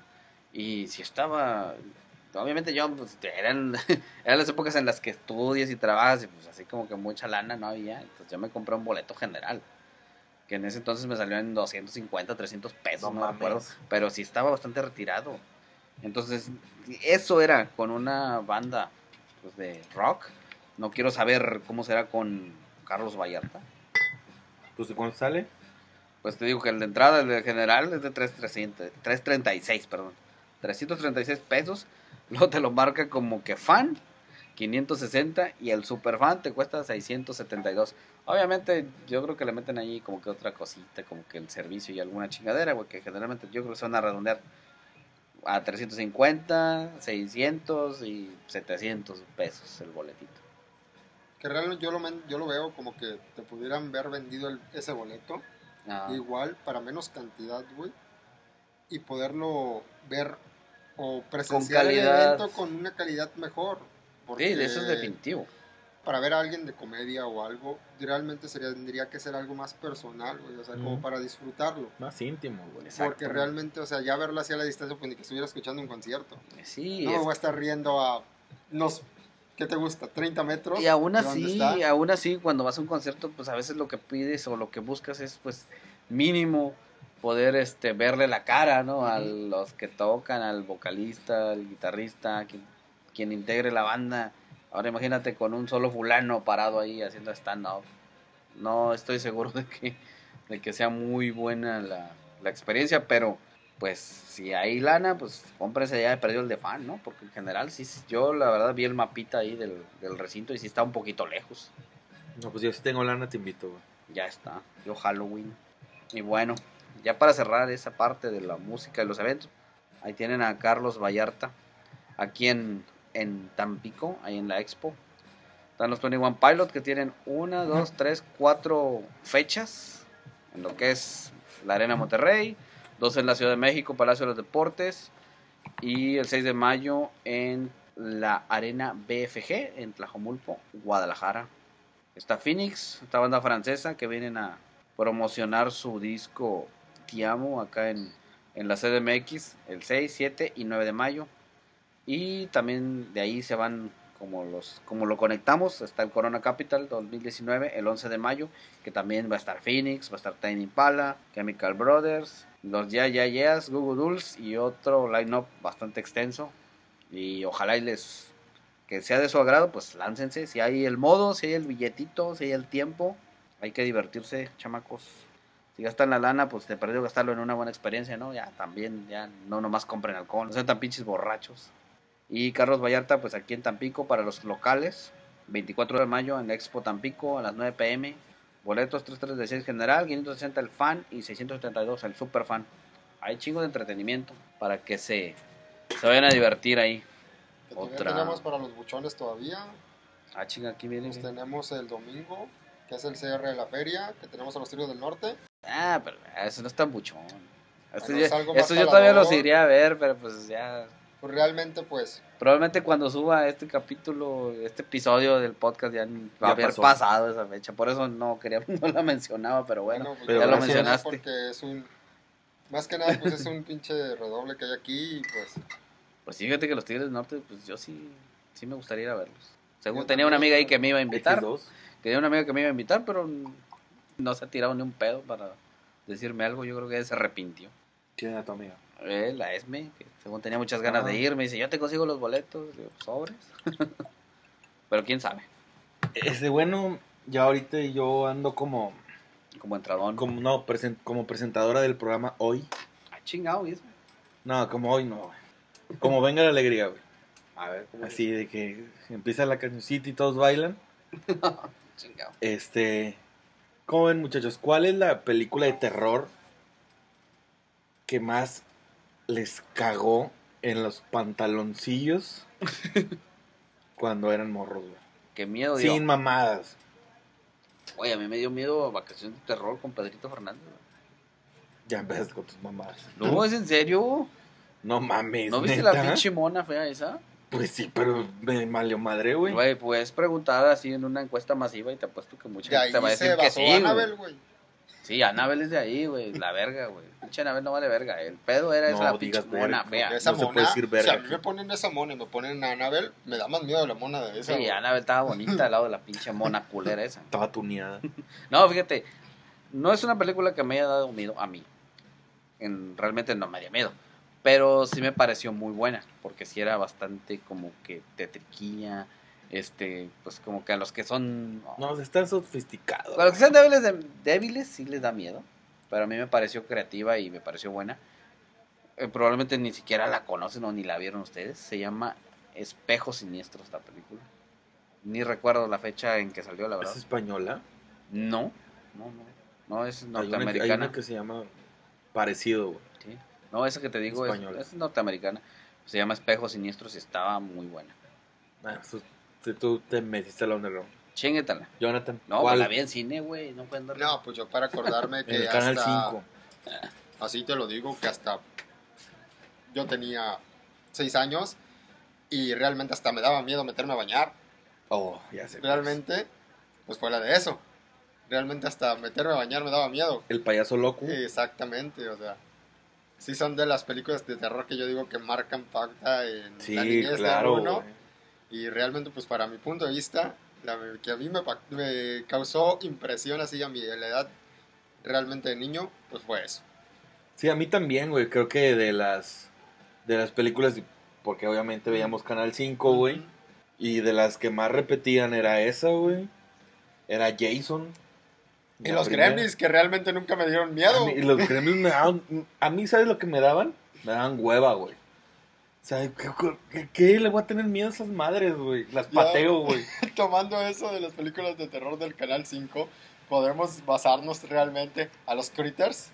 Y si estaba... Obviamente yo, pues, eran, [LAUGHS] eran las épocas en las que estudias y trabajas y pues así como que mucha lana no había. Entonces yo me compré un boleto general. Que en ese entonces me salió en 250, 300 pesos, No no, me acuerdo pero sí estaba bastante retirado. Entonces, eso era con una banda pues, de rock. No quiero saber cómo será con Carlos Vallarta. Pues, ¿de cuánto sale? Pues te digo que el de entrada, el de general, es de 3.300 336, perdón. 336 pesos. [LAUGHS] Luego te lo marca como que fan, 560 y el Superfan te cuesta 672. Obviamente yo creo que le meten ahí como que otra cosita, como que el servicio y alguna chingadera, güey, que generalmente yo creo que se van a redondear a 350, 600 y 700 pesos el boletito. Que realmente yo lo, yo lo veo como que te pudieran ver vendido el- ese boleto Ah, igual para menos cantidad, güey, y poderlo ver o presenciar el calidad. evento con una calidad mejor. sí, eso es definitivo. Para ver a alguien de comedia o algo, realmente sería, tendría que ser algo más personal, güey, o sea, como para disfrutarlo. Más íntimo, güey. Exacto. Porque realmente, o sea, ya verlo así a la distancia, pues ni que estuviera escuchando un concierto. Sí, no me es- voy a estar riendo a, unos, ¿qué te gusta? ¿30 metros? y aún así, aún así, cuando vas a un concierto, pues a veces lo que pides o lo que buscas es, pues, mínimo poder este verle la cara, ¿no? A los que tocan, al vocalista, al guitarrista, quien, quien integre la banda. Ahora imagínate con un solo fulano parado ahí haciendo stand-up. No estoy seguro de que, de que sea muy buena la, la experiencia, pero pues si hay lana, pues cómprese ya de perdido el de fan, ¿no? Porque en general, sí, yo la verdad vi el mapita ahí del, del recinto y sí está un poquito lejos. No, pues yo si tengo lana te invito, güey. Ya está, yo Halloween. Y bueno, ya para cerrar esa parte de la música y los eventos, ahí tienen a Carlos Vallarta, aquí en, en Tampico, ahí en la Expo. Están los 21 Pilot que tienen una, dos, tres, cuatro fechas en lo que es la Arena Monterrey, dos en la Ciudad de México, Palacio de los Deportes, y el 6 de mayo en la Arena BFG en Tlajomulco, Guadalajara. Está Phoenix, esta banda francesa que vienen a promocionar su disco Te Amo acá en, en la CDMX el 6, 7 y 9 de mayo. Y también de ahí se van como los como lo conectamos, está el Corona Capital 2019 el 11 de mayo, que también va a estar Phoenix, va a estar Tiny Impala, Chemical Brothers, los Ya Ya Yeahs, Google Dolls y otro line-up bastante extenso. Y ojalá y les que sea de su agrado, pues láncense. Si hay el modo, si hay el billetito, si hay el tiempo, hay que divertirse, chamacos. Si gastan la lana, pues te perdió gastarlo en una buena experiencia, ¿no? Ya también, ya no nomás compren alcohol, no sean tan pinches borrachos. Y Carlos Vallarta, pues aquí en Tampico para los locales, 24 de mayo en la Expo Tampico a las 9 pm. Boletos 336 general, 560 el fan y 672 el super fan. Hay chingo de entretenimiento para que se, se vayan a divertir ahí. Que Otra. tenemos para los buchones todavía. Ah, chinga, aquí viene. Pues tenemos el domingo, que es el CR de la feria, que tenemos a los tiros del norte. Ah, pero eso no es tan buchón. Esto, Bueno, ya- es algo más esto yo todavía los iría a ver, pero pues ya. Pues realmente, pues, Probablemente cuando suba este capítulo, este episodio del podcast ya va a haber pasó. pasado esa fecha. Por eso no quería, [LAUGHS] no la mencionaba, pero bueno. bueno, pues pero ya lo mencionaste. Porque es un. Más que nada, pues es un pinche redoble que hay aquí. Y pues, Pues fíjate que los Tigres del Norte, pues yo sí, sí me gustaría ir a verlos. Según Yo tenía una amiga ahí que me iba a invitar, X2. que tenía una amiga que me iba a invitar, pero no se ha tirado ni un pedo para decirme algo. Yo creo que ella se arrepintió. ¿Quién era tu amiga? Eh, la Esme, que según tenía muchas ganas Ah. de ir, me dice, yo te consigo los boletos, Digo, sobres. [LAUGHS] Pero quién sabe, Ese bueno, ya ahorita yo ando como, como entradón. como no, presen- como presentadora del programa hoy. Ah, chingado, ¿y eso? No, como hoy no. Como venga la alegría, güey. A ver, ¿cómo es? Así de que empieza la cancioncita y todos bailan. [LAUGHS] Chingado. Este, ¿cómo ven muchachos? ¿Cuál es la película de terror que más les cagó en los pantaloncillos [LAUGHS] cuando eran morros, güey? Qué miedo, dio. Sin mamadas. Oye, a mí me dio miedo Vacaciones de Terror con Pedrito Fernández. güey. Ya empezaste con tus mamadas. No, ¿es en serio? No mames, ¿No viste ¿neta? la pinche mona fea esa? Pues sí, pero me malió madre, güey. Güey, puedes preguntar así en una encuesta masiva y te apuesto que mucha gente te va a se decir que sí, güey. Sí, Anabel es de ahí, güey. La verga, güey. Pinche Anabel no vale verga. El pedo era No esa pinche digas mona fea. Esa no se mona, puede decir verga si a mí me ponen esa mona y me ponen a Annabelle, me da más miedo la mona de esa. Sí. Anabel estaba bonita al lado de la pinche mona [LAUGHS] culera esa. Estaba tuneada. [LAUGHS] No, fíjate, no es una película que me haya dado miedo a mí. En, realmente no me dio miedo. Pero sí me pareció muy buena, porque sí era bastante como que tetriquilla, este, pues como que a los que son... No, están sofisticados. A los que sean débiles, de- débiles sí les da miedo, pero a mí me pareció creativa y me pareció buena. Eh, probablemente ni siquiera la conocen o ni la vieron ustedes. Se llama Espejos Siniestros la película. Ni recuerdo la fecha en que salió, la ¿Es verdad. española? No, no, no. No, es Hay una, que- hay norteamericana. una que se llama parecido. Sí. No, esa que te digo es, es norteamericana. Se llama Espejos Siniestros y estaba muy buena. Ah, tú, tú- tú te metiste la underground. Chinguetala. Jonathan, No, ¿cuál? pues la vi en cine, güey. No pueden dar. No, pues yo para acordarme [LAUGHS] En que el canal hasta, 5. así te lo digo, que hasta yo tenía seis años y realmente hasta me daba miedo meterme a bañar. Oh, ya sé. Realmente, pues fue la de eso. Realmente hasta meterme a bañar me daba miedo. El payaso loco. Exactamente, o sea, sí son de las películas de terror que yo digo que marcan pauta en sí, la niñez claro, de uno. Y realmente, pues para mi punto de vista, la que a mí me, causó impresión así a mi la edad realmente de niño, pues fue eso. Sí, a mí también, güey. Creo que de las de las películas, porque obviamente veíamos Canal 5, güey. Y de las que más repetían era esa, güey. Era Jason. Y los primera. gremlins que realmente nunca me dieron miedo. mí, y los gremlins me daban. A mí, ¿sabes lo que me daban? Me daban hueva, güey. O sea, ¿qué, qué- le voy a tener miedo a esas madres, güey? Las pateo, güey. [LAUGHS] Tomando eso de las películas de terror del Canal 5, podemos basarnos realmente a los Critters.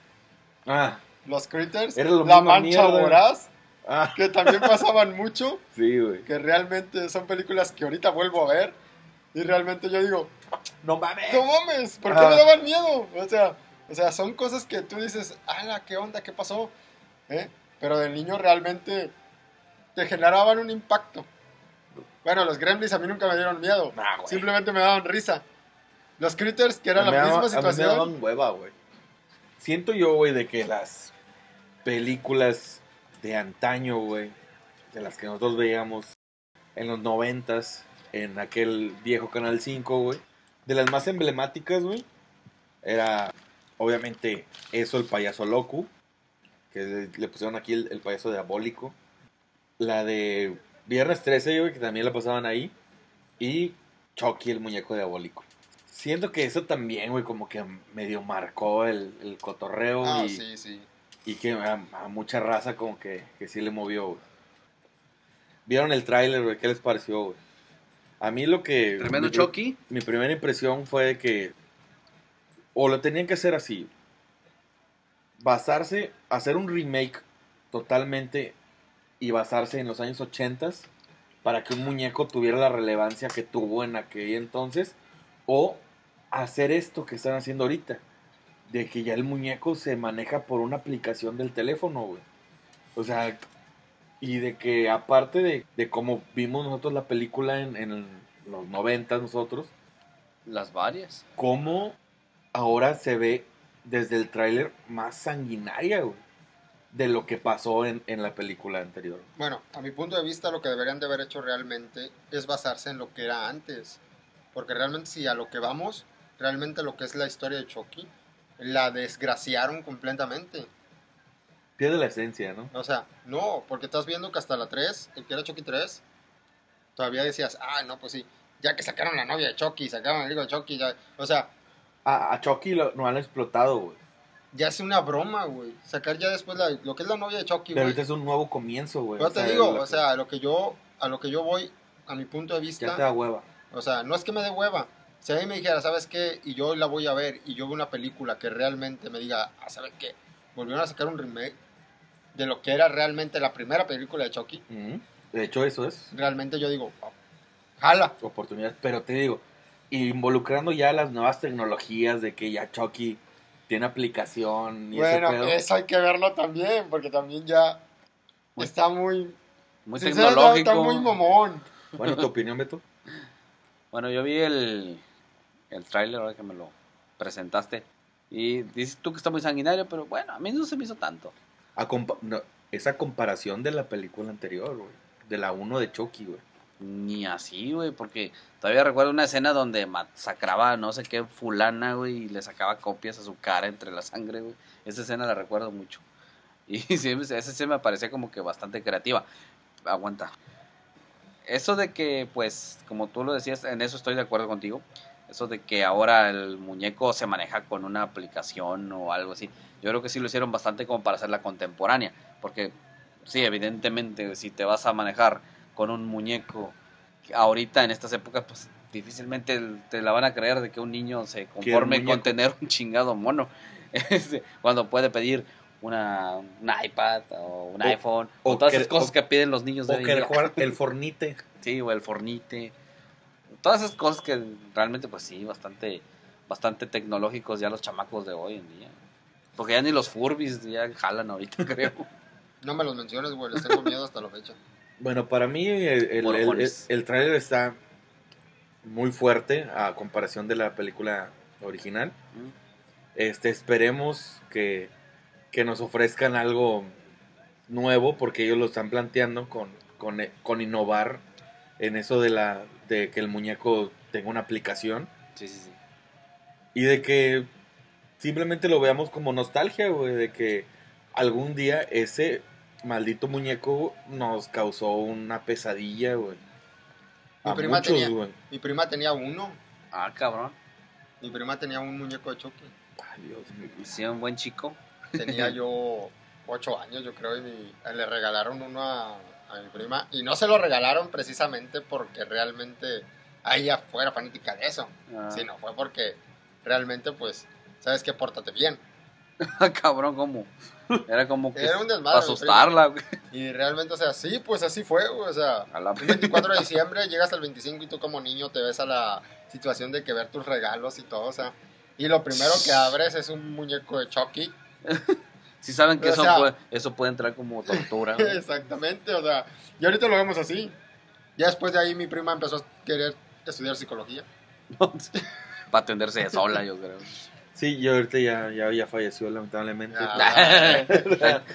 Ah, Los Critters, Era lo La Mancha mierda. Voraz, ah, que también pasaban mucho, [LAUGHS] sí, güey. que realmente son películas que ahorita vuelvo a ver. Y realmente yo digo, No mames. no mames, ¿por qué Ah. me daban miedo? O sea, o sea, son cosas que tú dices, ala, ¿qué onda? ¿Qué pasó? ¿Eh? Pero de niño realmente te generaban un impacto. Bueno, los Gremlins a mí nunca me dieron miedo. Nah, güey. Simplemente me daban risa. Los Critters, que era la misma daba- a mí me situación. daban hueva, güey. Siento yo, güey, de que las películas de antaño, güey, de las que nosotros veíamos en los noventas, en aquel viejo Canal 5, güey, de las más emblemáticas, güey, era obviamente eso, el payaso loco, que le, le pusieron aquí el, el payaso diabólico, la de Viernes 13, güey, que también la pasaban ahí, y Chucky, el muñeco diabólico. Siento que eso también, güey, como que medio marcó el, el cotorreo Ah, y, sí, sí. y que a, a mucha raza como que, que sí le movió, güey. ¿Vieron el tráiler, güey? ¿Qué les pareció, güey? A mí lo que... Tremendo mi- Chucky. Mi primera impresión fue de que o lo tenían que hacer así. Basarse, hacer un remake totalmente y basarse en los años 80 para que un muñeco tuviera la relevancia que tuvo en aquel entonces o hacer esto que están haciendo ahorita de que ya el muñeco se maneja por una aplicación del teléfono, güey. O sea, y de que aparte de, de cómo vimos nosotros la película en, en los 90 nosotros, Las varias. cómo ahora se ve desde el tráiler más sanguinaria, güey, de lo que pasó en, en la película anterior. Bueno, a mi punto de vista lo que deberían de haber hecho realmente es basarse en lo que era antes. Porque realmente si a lo que vamos, realmente lo que es la historia de Chucky, la desgraciaron completamente. Pierde la esencia, ¿no? O sea, no, porque estás viendo que hasta la 3, el que era Chucky 3, todavía decías, ah, no, pues sí, ya que sacaron la novia de Chucky, sacaron el hijo de Chucky, ya, o sea, A, a Chucky lo, lo han explotado, güey. Ya es una broma, güey. Sacar ya después la- lo que es la novia de Chucky, Pero güey. ahorita es un nuevo comienzo, güey. Yo te sea, digo, o sea, a lo que yo, a lo que yo voy, a mi punto de vista, Ya te da hueva. O sea, no es que me dé hueva. Si a mí me dijera, ¿sabes qué? Y yo la voy a ver y yo veo una película que realmente me diga, ah, ¿sabes qué? Volvieron a sacar un remake de lo que era realmente la primera película de Chucky. De hecho, eso es Realmente yo digo, oh, jala. oportunidad. Pero te digo, involucrando ya las nuevas tecnologías de que ya Chucky tiene aplicación y Bueno, ese pedo. eso hay que verlo también, porque también ya Muy- está muy... Muy tecnológico. Está muy momón. Bueno, ¿y tu opinión, Beto? Bueno, yo vi el, el tráiler ahora que me lo presentaste. Y dices tú que está muy sanguinario, pero bueno, a mí no se me hizo tanto. A compa- no, esa comparación de la película anterior, güey. De la 1 de Chucky, güey. Ni así, güey, porque todavía recuerdo una escena donde masacraba no sé qué fulana, güey, y le sacaba copias a su cara entre la sangre, güey. Esa escena la recuerdo mucho. [LAUGHS] Y sí, esa escena me parecía como que bastante creativa. Aguanta. Eso de que, pues, como tú lo decías, en eso estoy de acuerdo contigo. Eso de que ahora el muñeco se maneja con una aplicación o algo así. Yo creo que sí lo hicieron bastante como para hacerla contemporánea. Porque, sí, evidentemente, si te vas a manejar con un muñeco ahorita en estas épocas, pues difícilmente te la van a creer de que un niño se conforme con tener un chingado mono. [LAUGHS] Este, cuando puede pedir una, un iPad o un iPhone o, todas esas cosas que piden los niños de O que jugar el fornite. Sí, o el fornite. Todas esas cosas que realmente, pues sí, bastante, bastante tecnológicos ya los chamacos de hoy en día. Porque ya ni los Furbis ya jalan ahorita, [LAUGHS] creo. No me los menciones, güey, les tengo miedo hasta la fecha. Bueno, para mí el, el, el, trailer está muy fuerte a comparación de la película original. Este, esperemos que, nos ofrezcan algo nuevo porque ellos lo están planteando con, con, innovar en eso de la de que el muñeco tenga una aplicación. Sí, sí, sí. Y de que simplemente lo veamos como nostalgia, güey, de que algún día ese maldito muñeco nos causó una pesadilla, güey. Mi, prima tenía, mi prima tenía uno. Ah, cabrón. Mi prima tenía un muñeco de Chucky. Ay, Dios mío. ¿Sí, un buen chico? Tenía yo [LAUGHS] ocho años, yo creo, y le regalaron uno a, mi prima. Y no se lo regalaron precisamente porque realmente ella fuera fanática de eso. Ah. Sino fue porque realmente, pues, sabes que pórtate bien. [LAUGHS] Cabrón, ¿cómo? Era como que Era un desmadre, asustarla. Y realmente, o sea, sí, pues así fue, O sea, el 24 de diciembre llegas al 25 y tú como niño te ves a la situación de que ver tus regalos y todo, o sea. Y lo primero que abres es un muñeco de Chucky. Si saben que eso, puede, eso puede entrar como tortura. [LAUGHS] Exactamente, o sea, y ahorita lo vemos así. Ya después de ahí mi prima empezó a querer estudiar psicología. [LAUGHS] Para atenderse sola, yo creo. Sí, yo ahorita ya, ya, ya falleció, lamentablemente.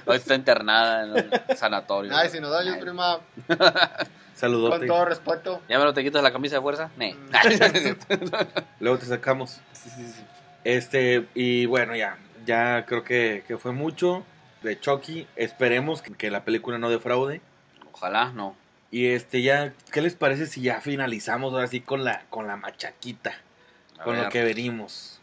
Hoy está internada en un sanatorio. Ay, si nos da yo, prima. Saludos. Con todo respeto. ¿Ya me lo te quitas la camisa de fuerza? Nee. Luego te sacamos. Este, y bueno, ya. Ya creo que, que fue mucho de Chucky. Esperemos que, la película no defraude. Ojalá no. Y este, ya, ¿qué les parece si ya finalizamos ahora sí con la, con la machaquita? con lo que venimos.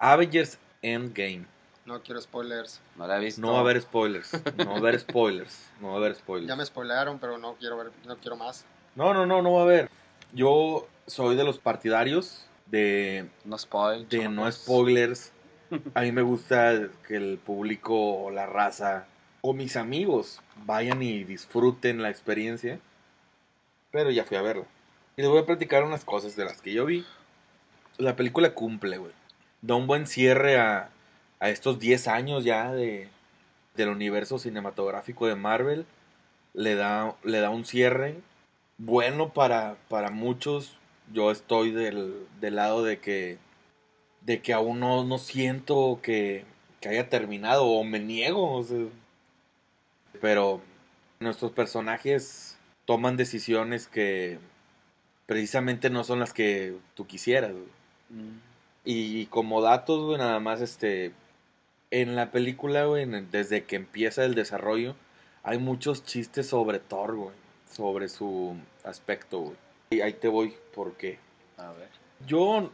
Avengers Endgame. No quiero spoilers. No la he visto. No va a haber spoilers. No va a haber spoilers. No va a haber spoilers. Ya me spoilearon, pero no quiero ver, no quiero más. No, no, no, no va a haber. Yo soy de los partidarios de no, spoil, de no spoilers. A mí me gusta que el público o la raza o mis amigos vayan y disfruten la experiencia. Pero ya fui a verla. Y les voy a platicar unas cosas de las que yo vi. La película cumple, güey da un buen cierre a, a estos 10 años ya de, del universo cinematográfico de Marvel. Le da, le da un cierre bueno para, para muchos. Yo estoy del, del lado de que, de que aún no, no siento que, que, haya terminado o me niego. pero nuestros personajes toman decisiones que precisamente no son las que tú quisieras. Mm. Y como datos, güey, nada más, este, en la película, güey, desde que empieza el desarrollo, hay muchos chistes sobre Thor, güey, sobre su aspecto, güey. Y ahí te voy, ¿por qué? A ver. Yo,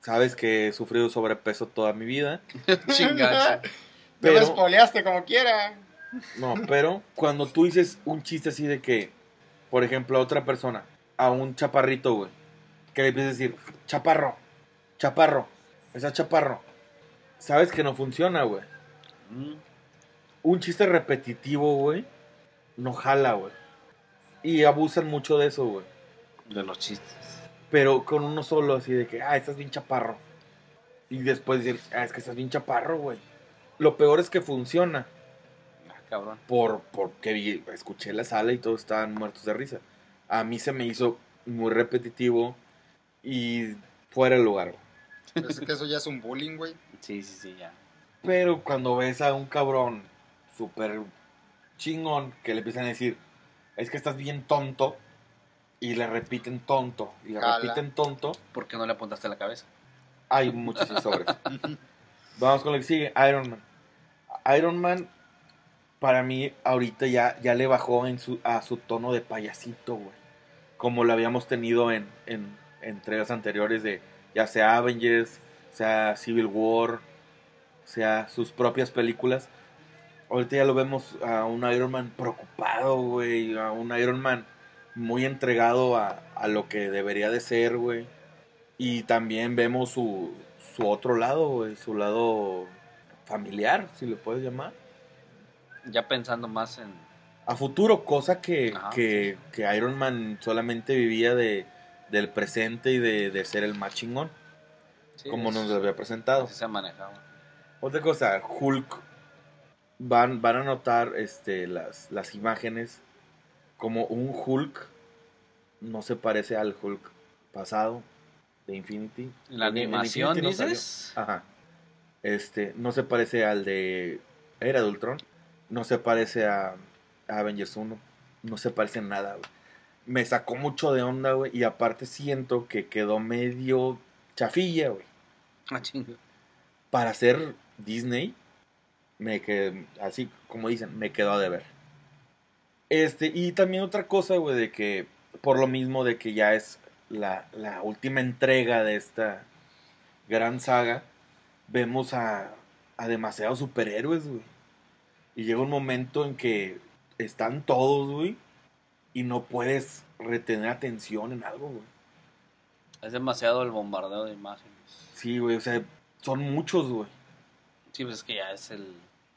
sabes que he sufrido sobrepeso toda mi vida. [LAUGHS] Chingacho. [LAUGHS] pero, me espoleaste como quiera. No, pero cuando tú dices un chiste así de que, por ejemplo, a otra persona, a un chaparrito, güey, que le empiezas a decir, chaparro, Chaparro. Esa chaparro. Sabes que no funciona, güey. Mm. Un chiste repetitivo, güey. No jala, güey. Y abusan mucho de eso, güey. De los chistes. Pero con uno solo, así de que, ah, estás bien chaparro. Y después decir, ah, es que estás bien chaparro, güey. Lo peor es que funciona. Ah, cabrón. Por, porque escuché la sala y todos estaban muertos de risa. A mí se me hizo muy repetitivo y fuera el lugar, güey. Es que eso ya es un bullying, güey. Sí, sí, sí, ya. Pero cuando ves a un cabrón súper chingón que le empiezan a decir, es que estás bien tonto, y le repiten tonto, y le repiten tonto. ¿Por qué no le apuntaste la cabeza? Hay muchos sobre Vamos con lo que sigue, Iron Man. Iron Man, para mí, ahorita ya, ya le bajó en su, a su tono de payasito, güey. Como lo habíamos tenido en, en entregas anteriores de ya sea Avengers, sea Civil War, sea sus propias películas. Ahorita ya lo vemos a un Iron Man preocupado, güey, a un Iron Man muy entregado a, a lo que debería de ser, güey. Y también vemos su, su otro lado, güey, su lado familiar, si le puedes llamar. Ya pensando más en... A futuro, cosa que, Ajá, que, que Iron Man solamente vivía de, del presente y de, de ser el más chingón, sí, como nos lo había presentado. así se ha manejado. Otra cosa, Hulk. Van, van a notar este, las, las imágenes como un Hulk no se parece al Hulk pasado de Infinity. La animación, Infinity no salió. dices. Ajá. Este, no se parece al de Era de Ultron. No se parece a, a Avengers 1. No se parece en nada, güey. Me sacó mucho de onda, güey. Y aparte siento que quedó medio chafilla, güey Ah, chingo. para ser Disney, me quedé, así como dicen, me quedó a deber. Este, y también otra cosa, güey, de que por lo mismo de que ya es la, la última entrega de esta gran saga, vemos a, a demasiados superhéroes, güey. Y llega un momento en que están todos, güey, y no puedes retener atención en algo, güey. Es demasiado el bombardeo de imágenes. Sí, güey, o sea, son muchos, güey. Sí, pues es que ya es el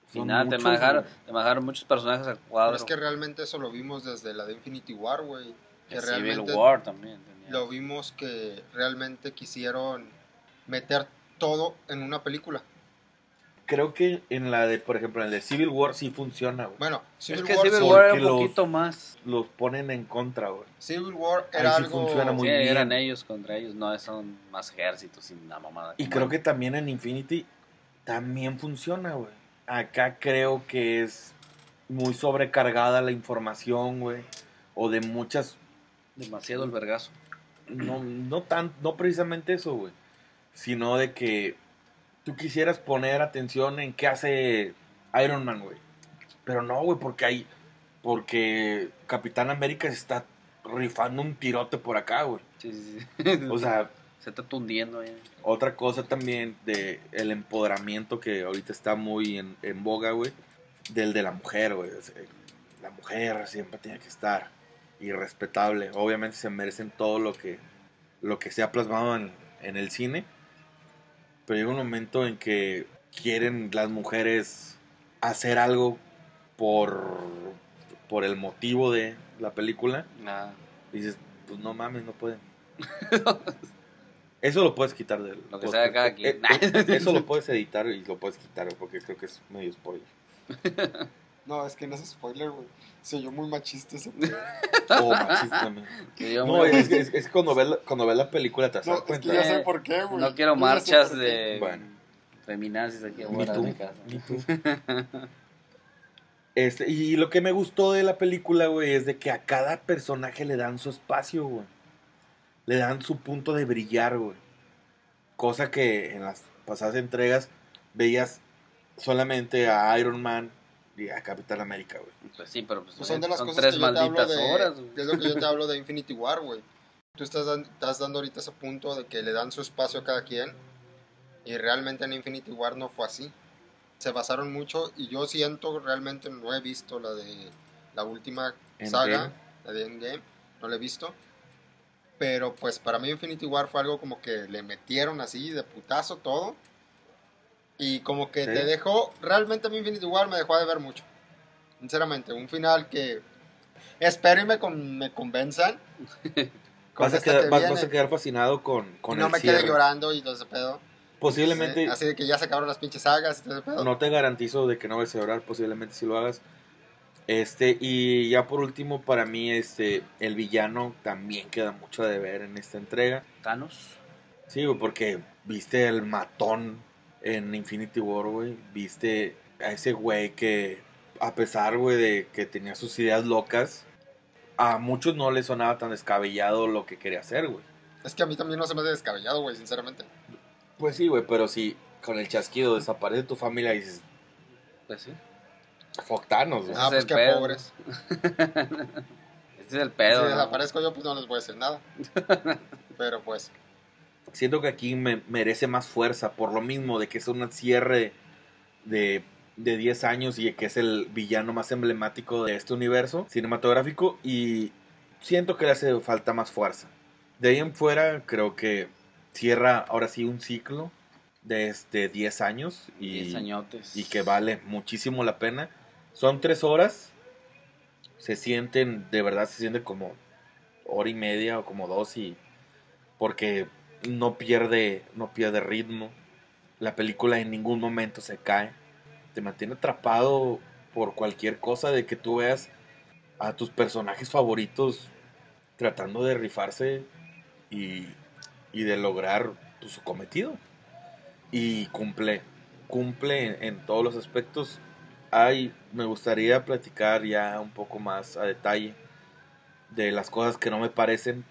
final. Te muchos, manejaron, te manejaron muchos personajes al Pero cuadro. es que realmente eso lo vimos desde la de Infinity War, güey. Que El Civil realmente War también. tenía. lo vimos que realmente quisieron meter todo en una película. Creo que en la de, por ejemplo, en el de Civil War sí funciona, güey. Bueno, Es Civil que War, Civil War era un los- poquito más. Los ponen en contra, güey. Civil War Ahí era sí algo... funciona muy sí, bien. eran ellos contra ellos, no son más ejércitos sin la mamada. Y creo que también en Infinity también funciona, güey. Acá creo que es muy sobrecargada la información, güey. O de muchas... Demasiado el vergazo. No, no, tan, no precisamente eso, güey. Sino de que tú quisieras poner atención en qué hace Iron Man, güey. Pero no, güey, porque hay... Porque Capitán América se está rifando un tirote por acá, güey. Sí, sí, sí. O sea, Se está tundiendo ahí. Otra cosa también de el empoderamiento que ahorita está muy en, en boga, güey. Del de la mujer, güey. O sea, La mujer siempre tiene que estar irrespetable. Obviamente se merecen todo lo que, lo que se ha plasmado en, en el cine. Pero llega un momento en que quieren las mujeres hacer algo por, por el motivo de la película. Nada. Dices, pues no mames, no pueden. [LAUGHS] Eso lo puedes quitar del Lo que sea de cada quien. Eh, eh, Eso lo puedes editar y lo puedes quitar, porque creo que es medio spoiler. [LAUGHS] No, es que no es spoiler, güey. Se oyó muy machista ese pedo. [LAUGHS] O machista, No, muy- es, es, es cuando ves la, cuando ves la película te das No, es cuenta. que ya sé por qué, güey. no quiero marchas de Bueno. feminazis aquí tú, mi casa. ni tú. [LAUGHS] Este, y lo que me gustó de la película, güey, es de que a cada personaje le dan su espacio, güey. Le dan su punto de brillar, güey. Cosa que en las pasadas entregas veías solamente a Iron Man y a Capitán América, güey. Pues sí, pero pues, Pues son de las cosas tres que yo te hablo malditas de... horas. Es lo que yo te [LAUGHS] hablo de Infinity War, güey. Tú estás, dan- estás dando ahorita ese punto de que le dan su espacio a cada quien. Y realmente en Infinity War no fue así. Se basaron mucho y yo siento realmente no he visto la de la última saga, la de Endgame, no la he visto. Pero pues para mí Infinity War fue algo como que le metieron así de putazo todo. Y como que Sí. te dejó, realmente a mí Infinity War me dejó de ver mucho. Sinceramente, un final que espero y me, con- me convenzan. [LAUGHS] con Vas a, quedar, que vas, vas a quedar fascinado con, y con no el me cierre. quede llorando y todo ese pedo. Posiblemente, Sí, Así de que ya se acabaron las pinches sagas y todo ese pedo. no te garantizo de que no vas a llorar, posiblemente si lo hagas. Este, y ya por último, para mí, este, el villano también queda mucho de ver en esta entrega. Thanos. Sí, porque viste el matón en Infinity War, güey. Viste a ese güey que, a pesar, güey, de que tenía sus ideas locas, a muchos no les sonaba tan descabellado lo que quería hacer, güey. Es que a mí también no se me hace descabellado, güey, sinceramente. Pues sí, güey, pero si con el chasquido desaparece tu familia y dices, Pues sí. fuck Thanos, güey. Ah, es pues qué pedo. pobres. [LAUGHS] Este es el pedo. si ¿no? desaparezco yo, pues no les voy a decir nada. [LAUGHS] Pero pues, Siento que aquí me merece más fuerza por lo mismo de que es un cierre de, de 10 años y que es el villano más emblemático de este universo cinematográfico y siento que le hace falta más fuerza. De ahí en fuera, creo que cierra ahora sí un ciclo de este 10 años y, 10 añotes. y que vale muchísimo la pena. Son tres horas, se sienten, de verdad se sienten como hora y media o como dos y porque no pierde, no pierde ritmo. La película en ningún momento se cae. Te mantiene atrapado por cualquier cosa de que tú veas a tus personajes favoritos tratando de rifarse y, y de lograr su cometido. Y cumple, cumple en, en todos los aspectos. Ay, me gustaría platicar ya un poco más a detalle de las cosas que no me parecen,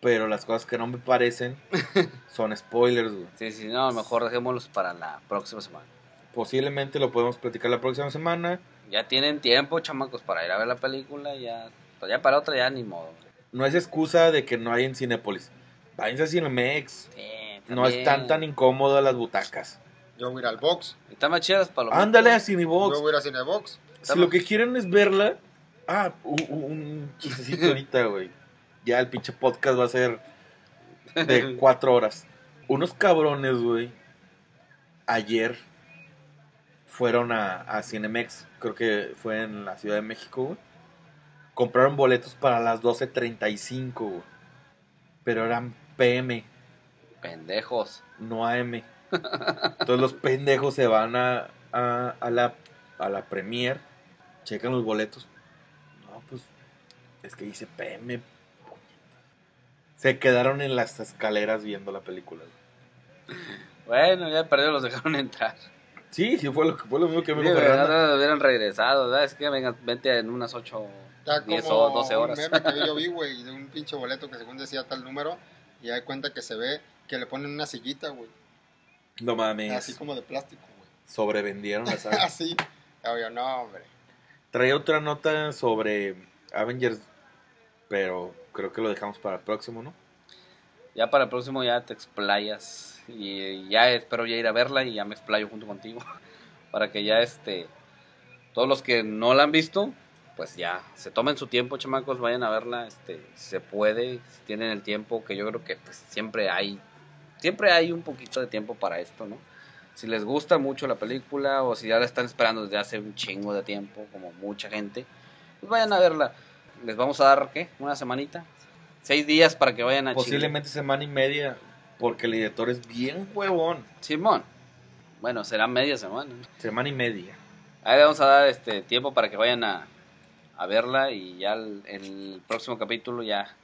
pero las cosas que no me parecen [LAUGHS] son spoilers. güey. Sí, sí, no, mejor dejémoslos para la próxima semana. Posiblemente lo podemos platicar la próxima semana. Ya tienen tiempo, chamacos, para ir a ver la película. Ya, ya para otra, ya ni modo. No es excusa de que no hay en Cinépolis. Váyanse a Cinemex. Sí, No están tan incómodas las butacas. Yo voy a ir al box. Están más chidas para los Ándale a Yo Cinebox. voy a ir a Cinebox. Si lo que quieren es verla. Ah, un, un chistecito [LAUGHS] ahorita, güey. Ya el pinche podcast va a ser de [LAUGHS] cuatro horas. Unos cabrones, güey. Ayer fueron a, a Cinemex. Creo que fue en la Ciudad de México, güey. Compraron boletos para las 12.35, güey. Pero eran PM, Pendejos. no AM. Entonces los pendejos se van a, a, a la, a la premier, checan los boletos. No, pues es que dice PM. Se quedaron en las escaleras viendo la película. Bueno, ya perdió, los dejaron entrar. Sí, sí, fue lo, fue lo mismo que me Sí, dijo Fernanda. hubieran regresado, ¿verdad? Es que vengan, vente en unas 8, Está 10 como o 12 horas. un meme que yo vi, [LAUGHS] güey, de un pinche boleto que según decía tal número. Y hay cuenta que se ve que le ponen una sillita, güey. No mames, Así como de plástico, güey. sobrevendieron la saga. Así. Yo, no, hombre. Traía otra nota sobre Avengers, pero creo que lo dejamos para el próximo, ¿no? Ya para el próximo ya te explayas. Y ya espero ya ir a verla y ya me explayo junto contigo. [LAUGHS] Para que ya este. Todos los que no la han visto, pues ya se tomen su tiempo, chamacos, vayan a verla. Este, se puede, si tienen el tiempo, que yo creo que pues, siempre hay. Siempre hay un poquito de tiempo para esto, ¿no? Si les gusta mucho la película o si ya la están esperando desde hace un chingo de tiempo, como mucha gente, pues vayan a verla. Les vamos a dar, ¿qué? Una semanita. Seis días para que vayan a. Posiblemente semana y media, porque el editor es bien huevón. Simón. Bueno, será media semana. Semana y media. Ahí le vamos a dar este tiempo para que vayan a, a verla y ya el, el próximo capítulo ya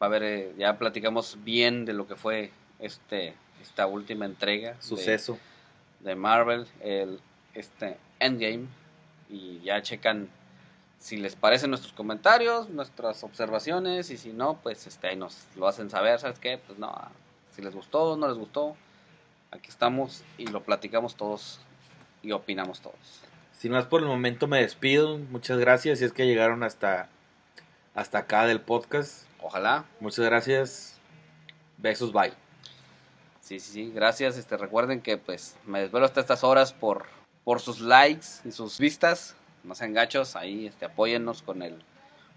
va a haber, eh, ya platicamos bien de lo que fue este esta última entrega de- Suceso. de, Marvel, el este Endgame y ya checan si les parecen nuestros comentarios, nuestras observaciones y si no, pues este ahí nos lo hacen saber, ¿sabes qué? Pues no, si les gustó, no les gustó, aquí estamos y lo platicamos todos y opinamos todos. Sin más por el momento me despido. Muchas gracias si es que llegaron hasta, hasta acá del podcast. Ojalá. Muchas gracias. Besos, bye. Sí, sí, sí. Gracias. Este, recuerden que pues me desvelo hasta estas horas por, por sus likes y sus vistas. No sean gachos. Ahí este, apóyennos con el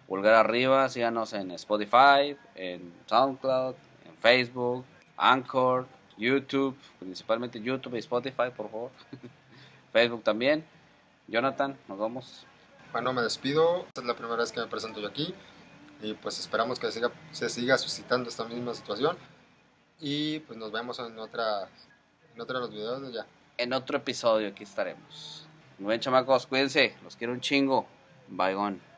pulgar arriba. Síganos en Spotify, en SoundCloud, en Facebook, Anchor, YouTube. Principalmente YouTube y Spotify, por favor. [LAUGHS] Facebook también. Jonathan, nos vamos. Bueno, me despido. Esta es la primera vez que me presento yo aquí. Y pues esperamos que siga, se siga suscitando esta misma situación. Y pues nos vemos en otra en otro de los videos de ya. En otro episodio aquí estaremos. Bien, chamacos. Cuídense. Los quiero un chingo. Bye, gone.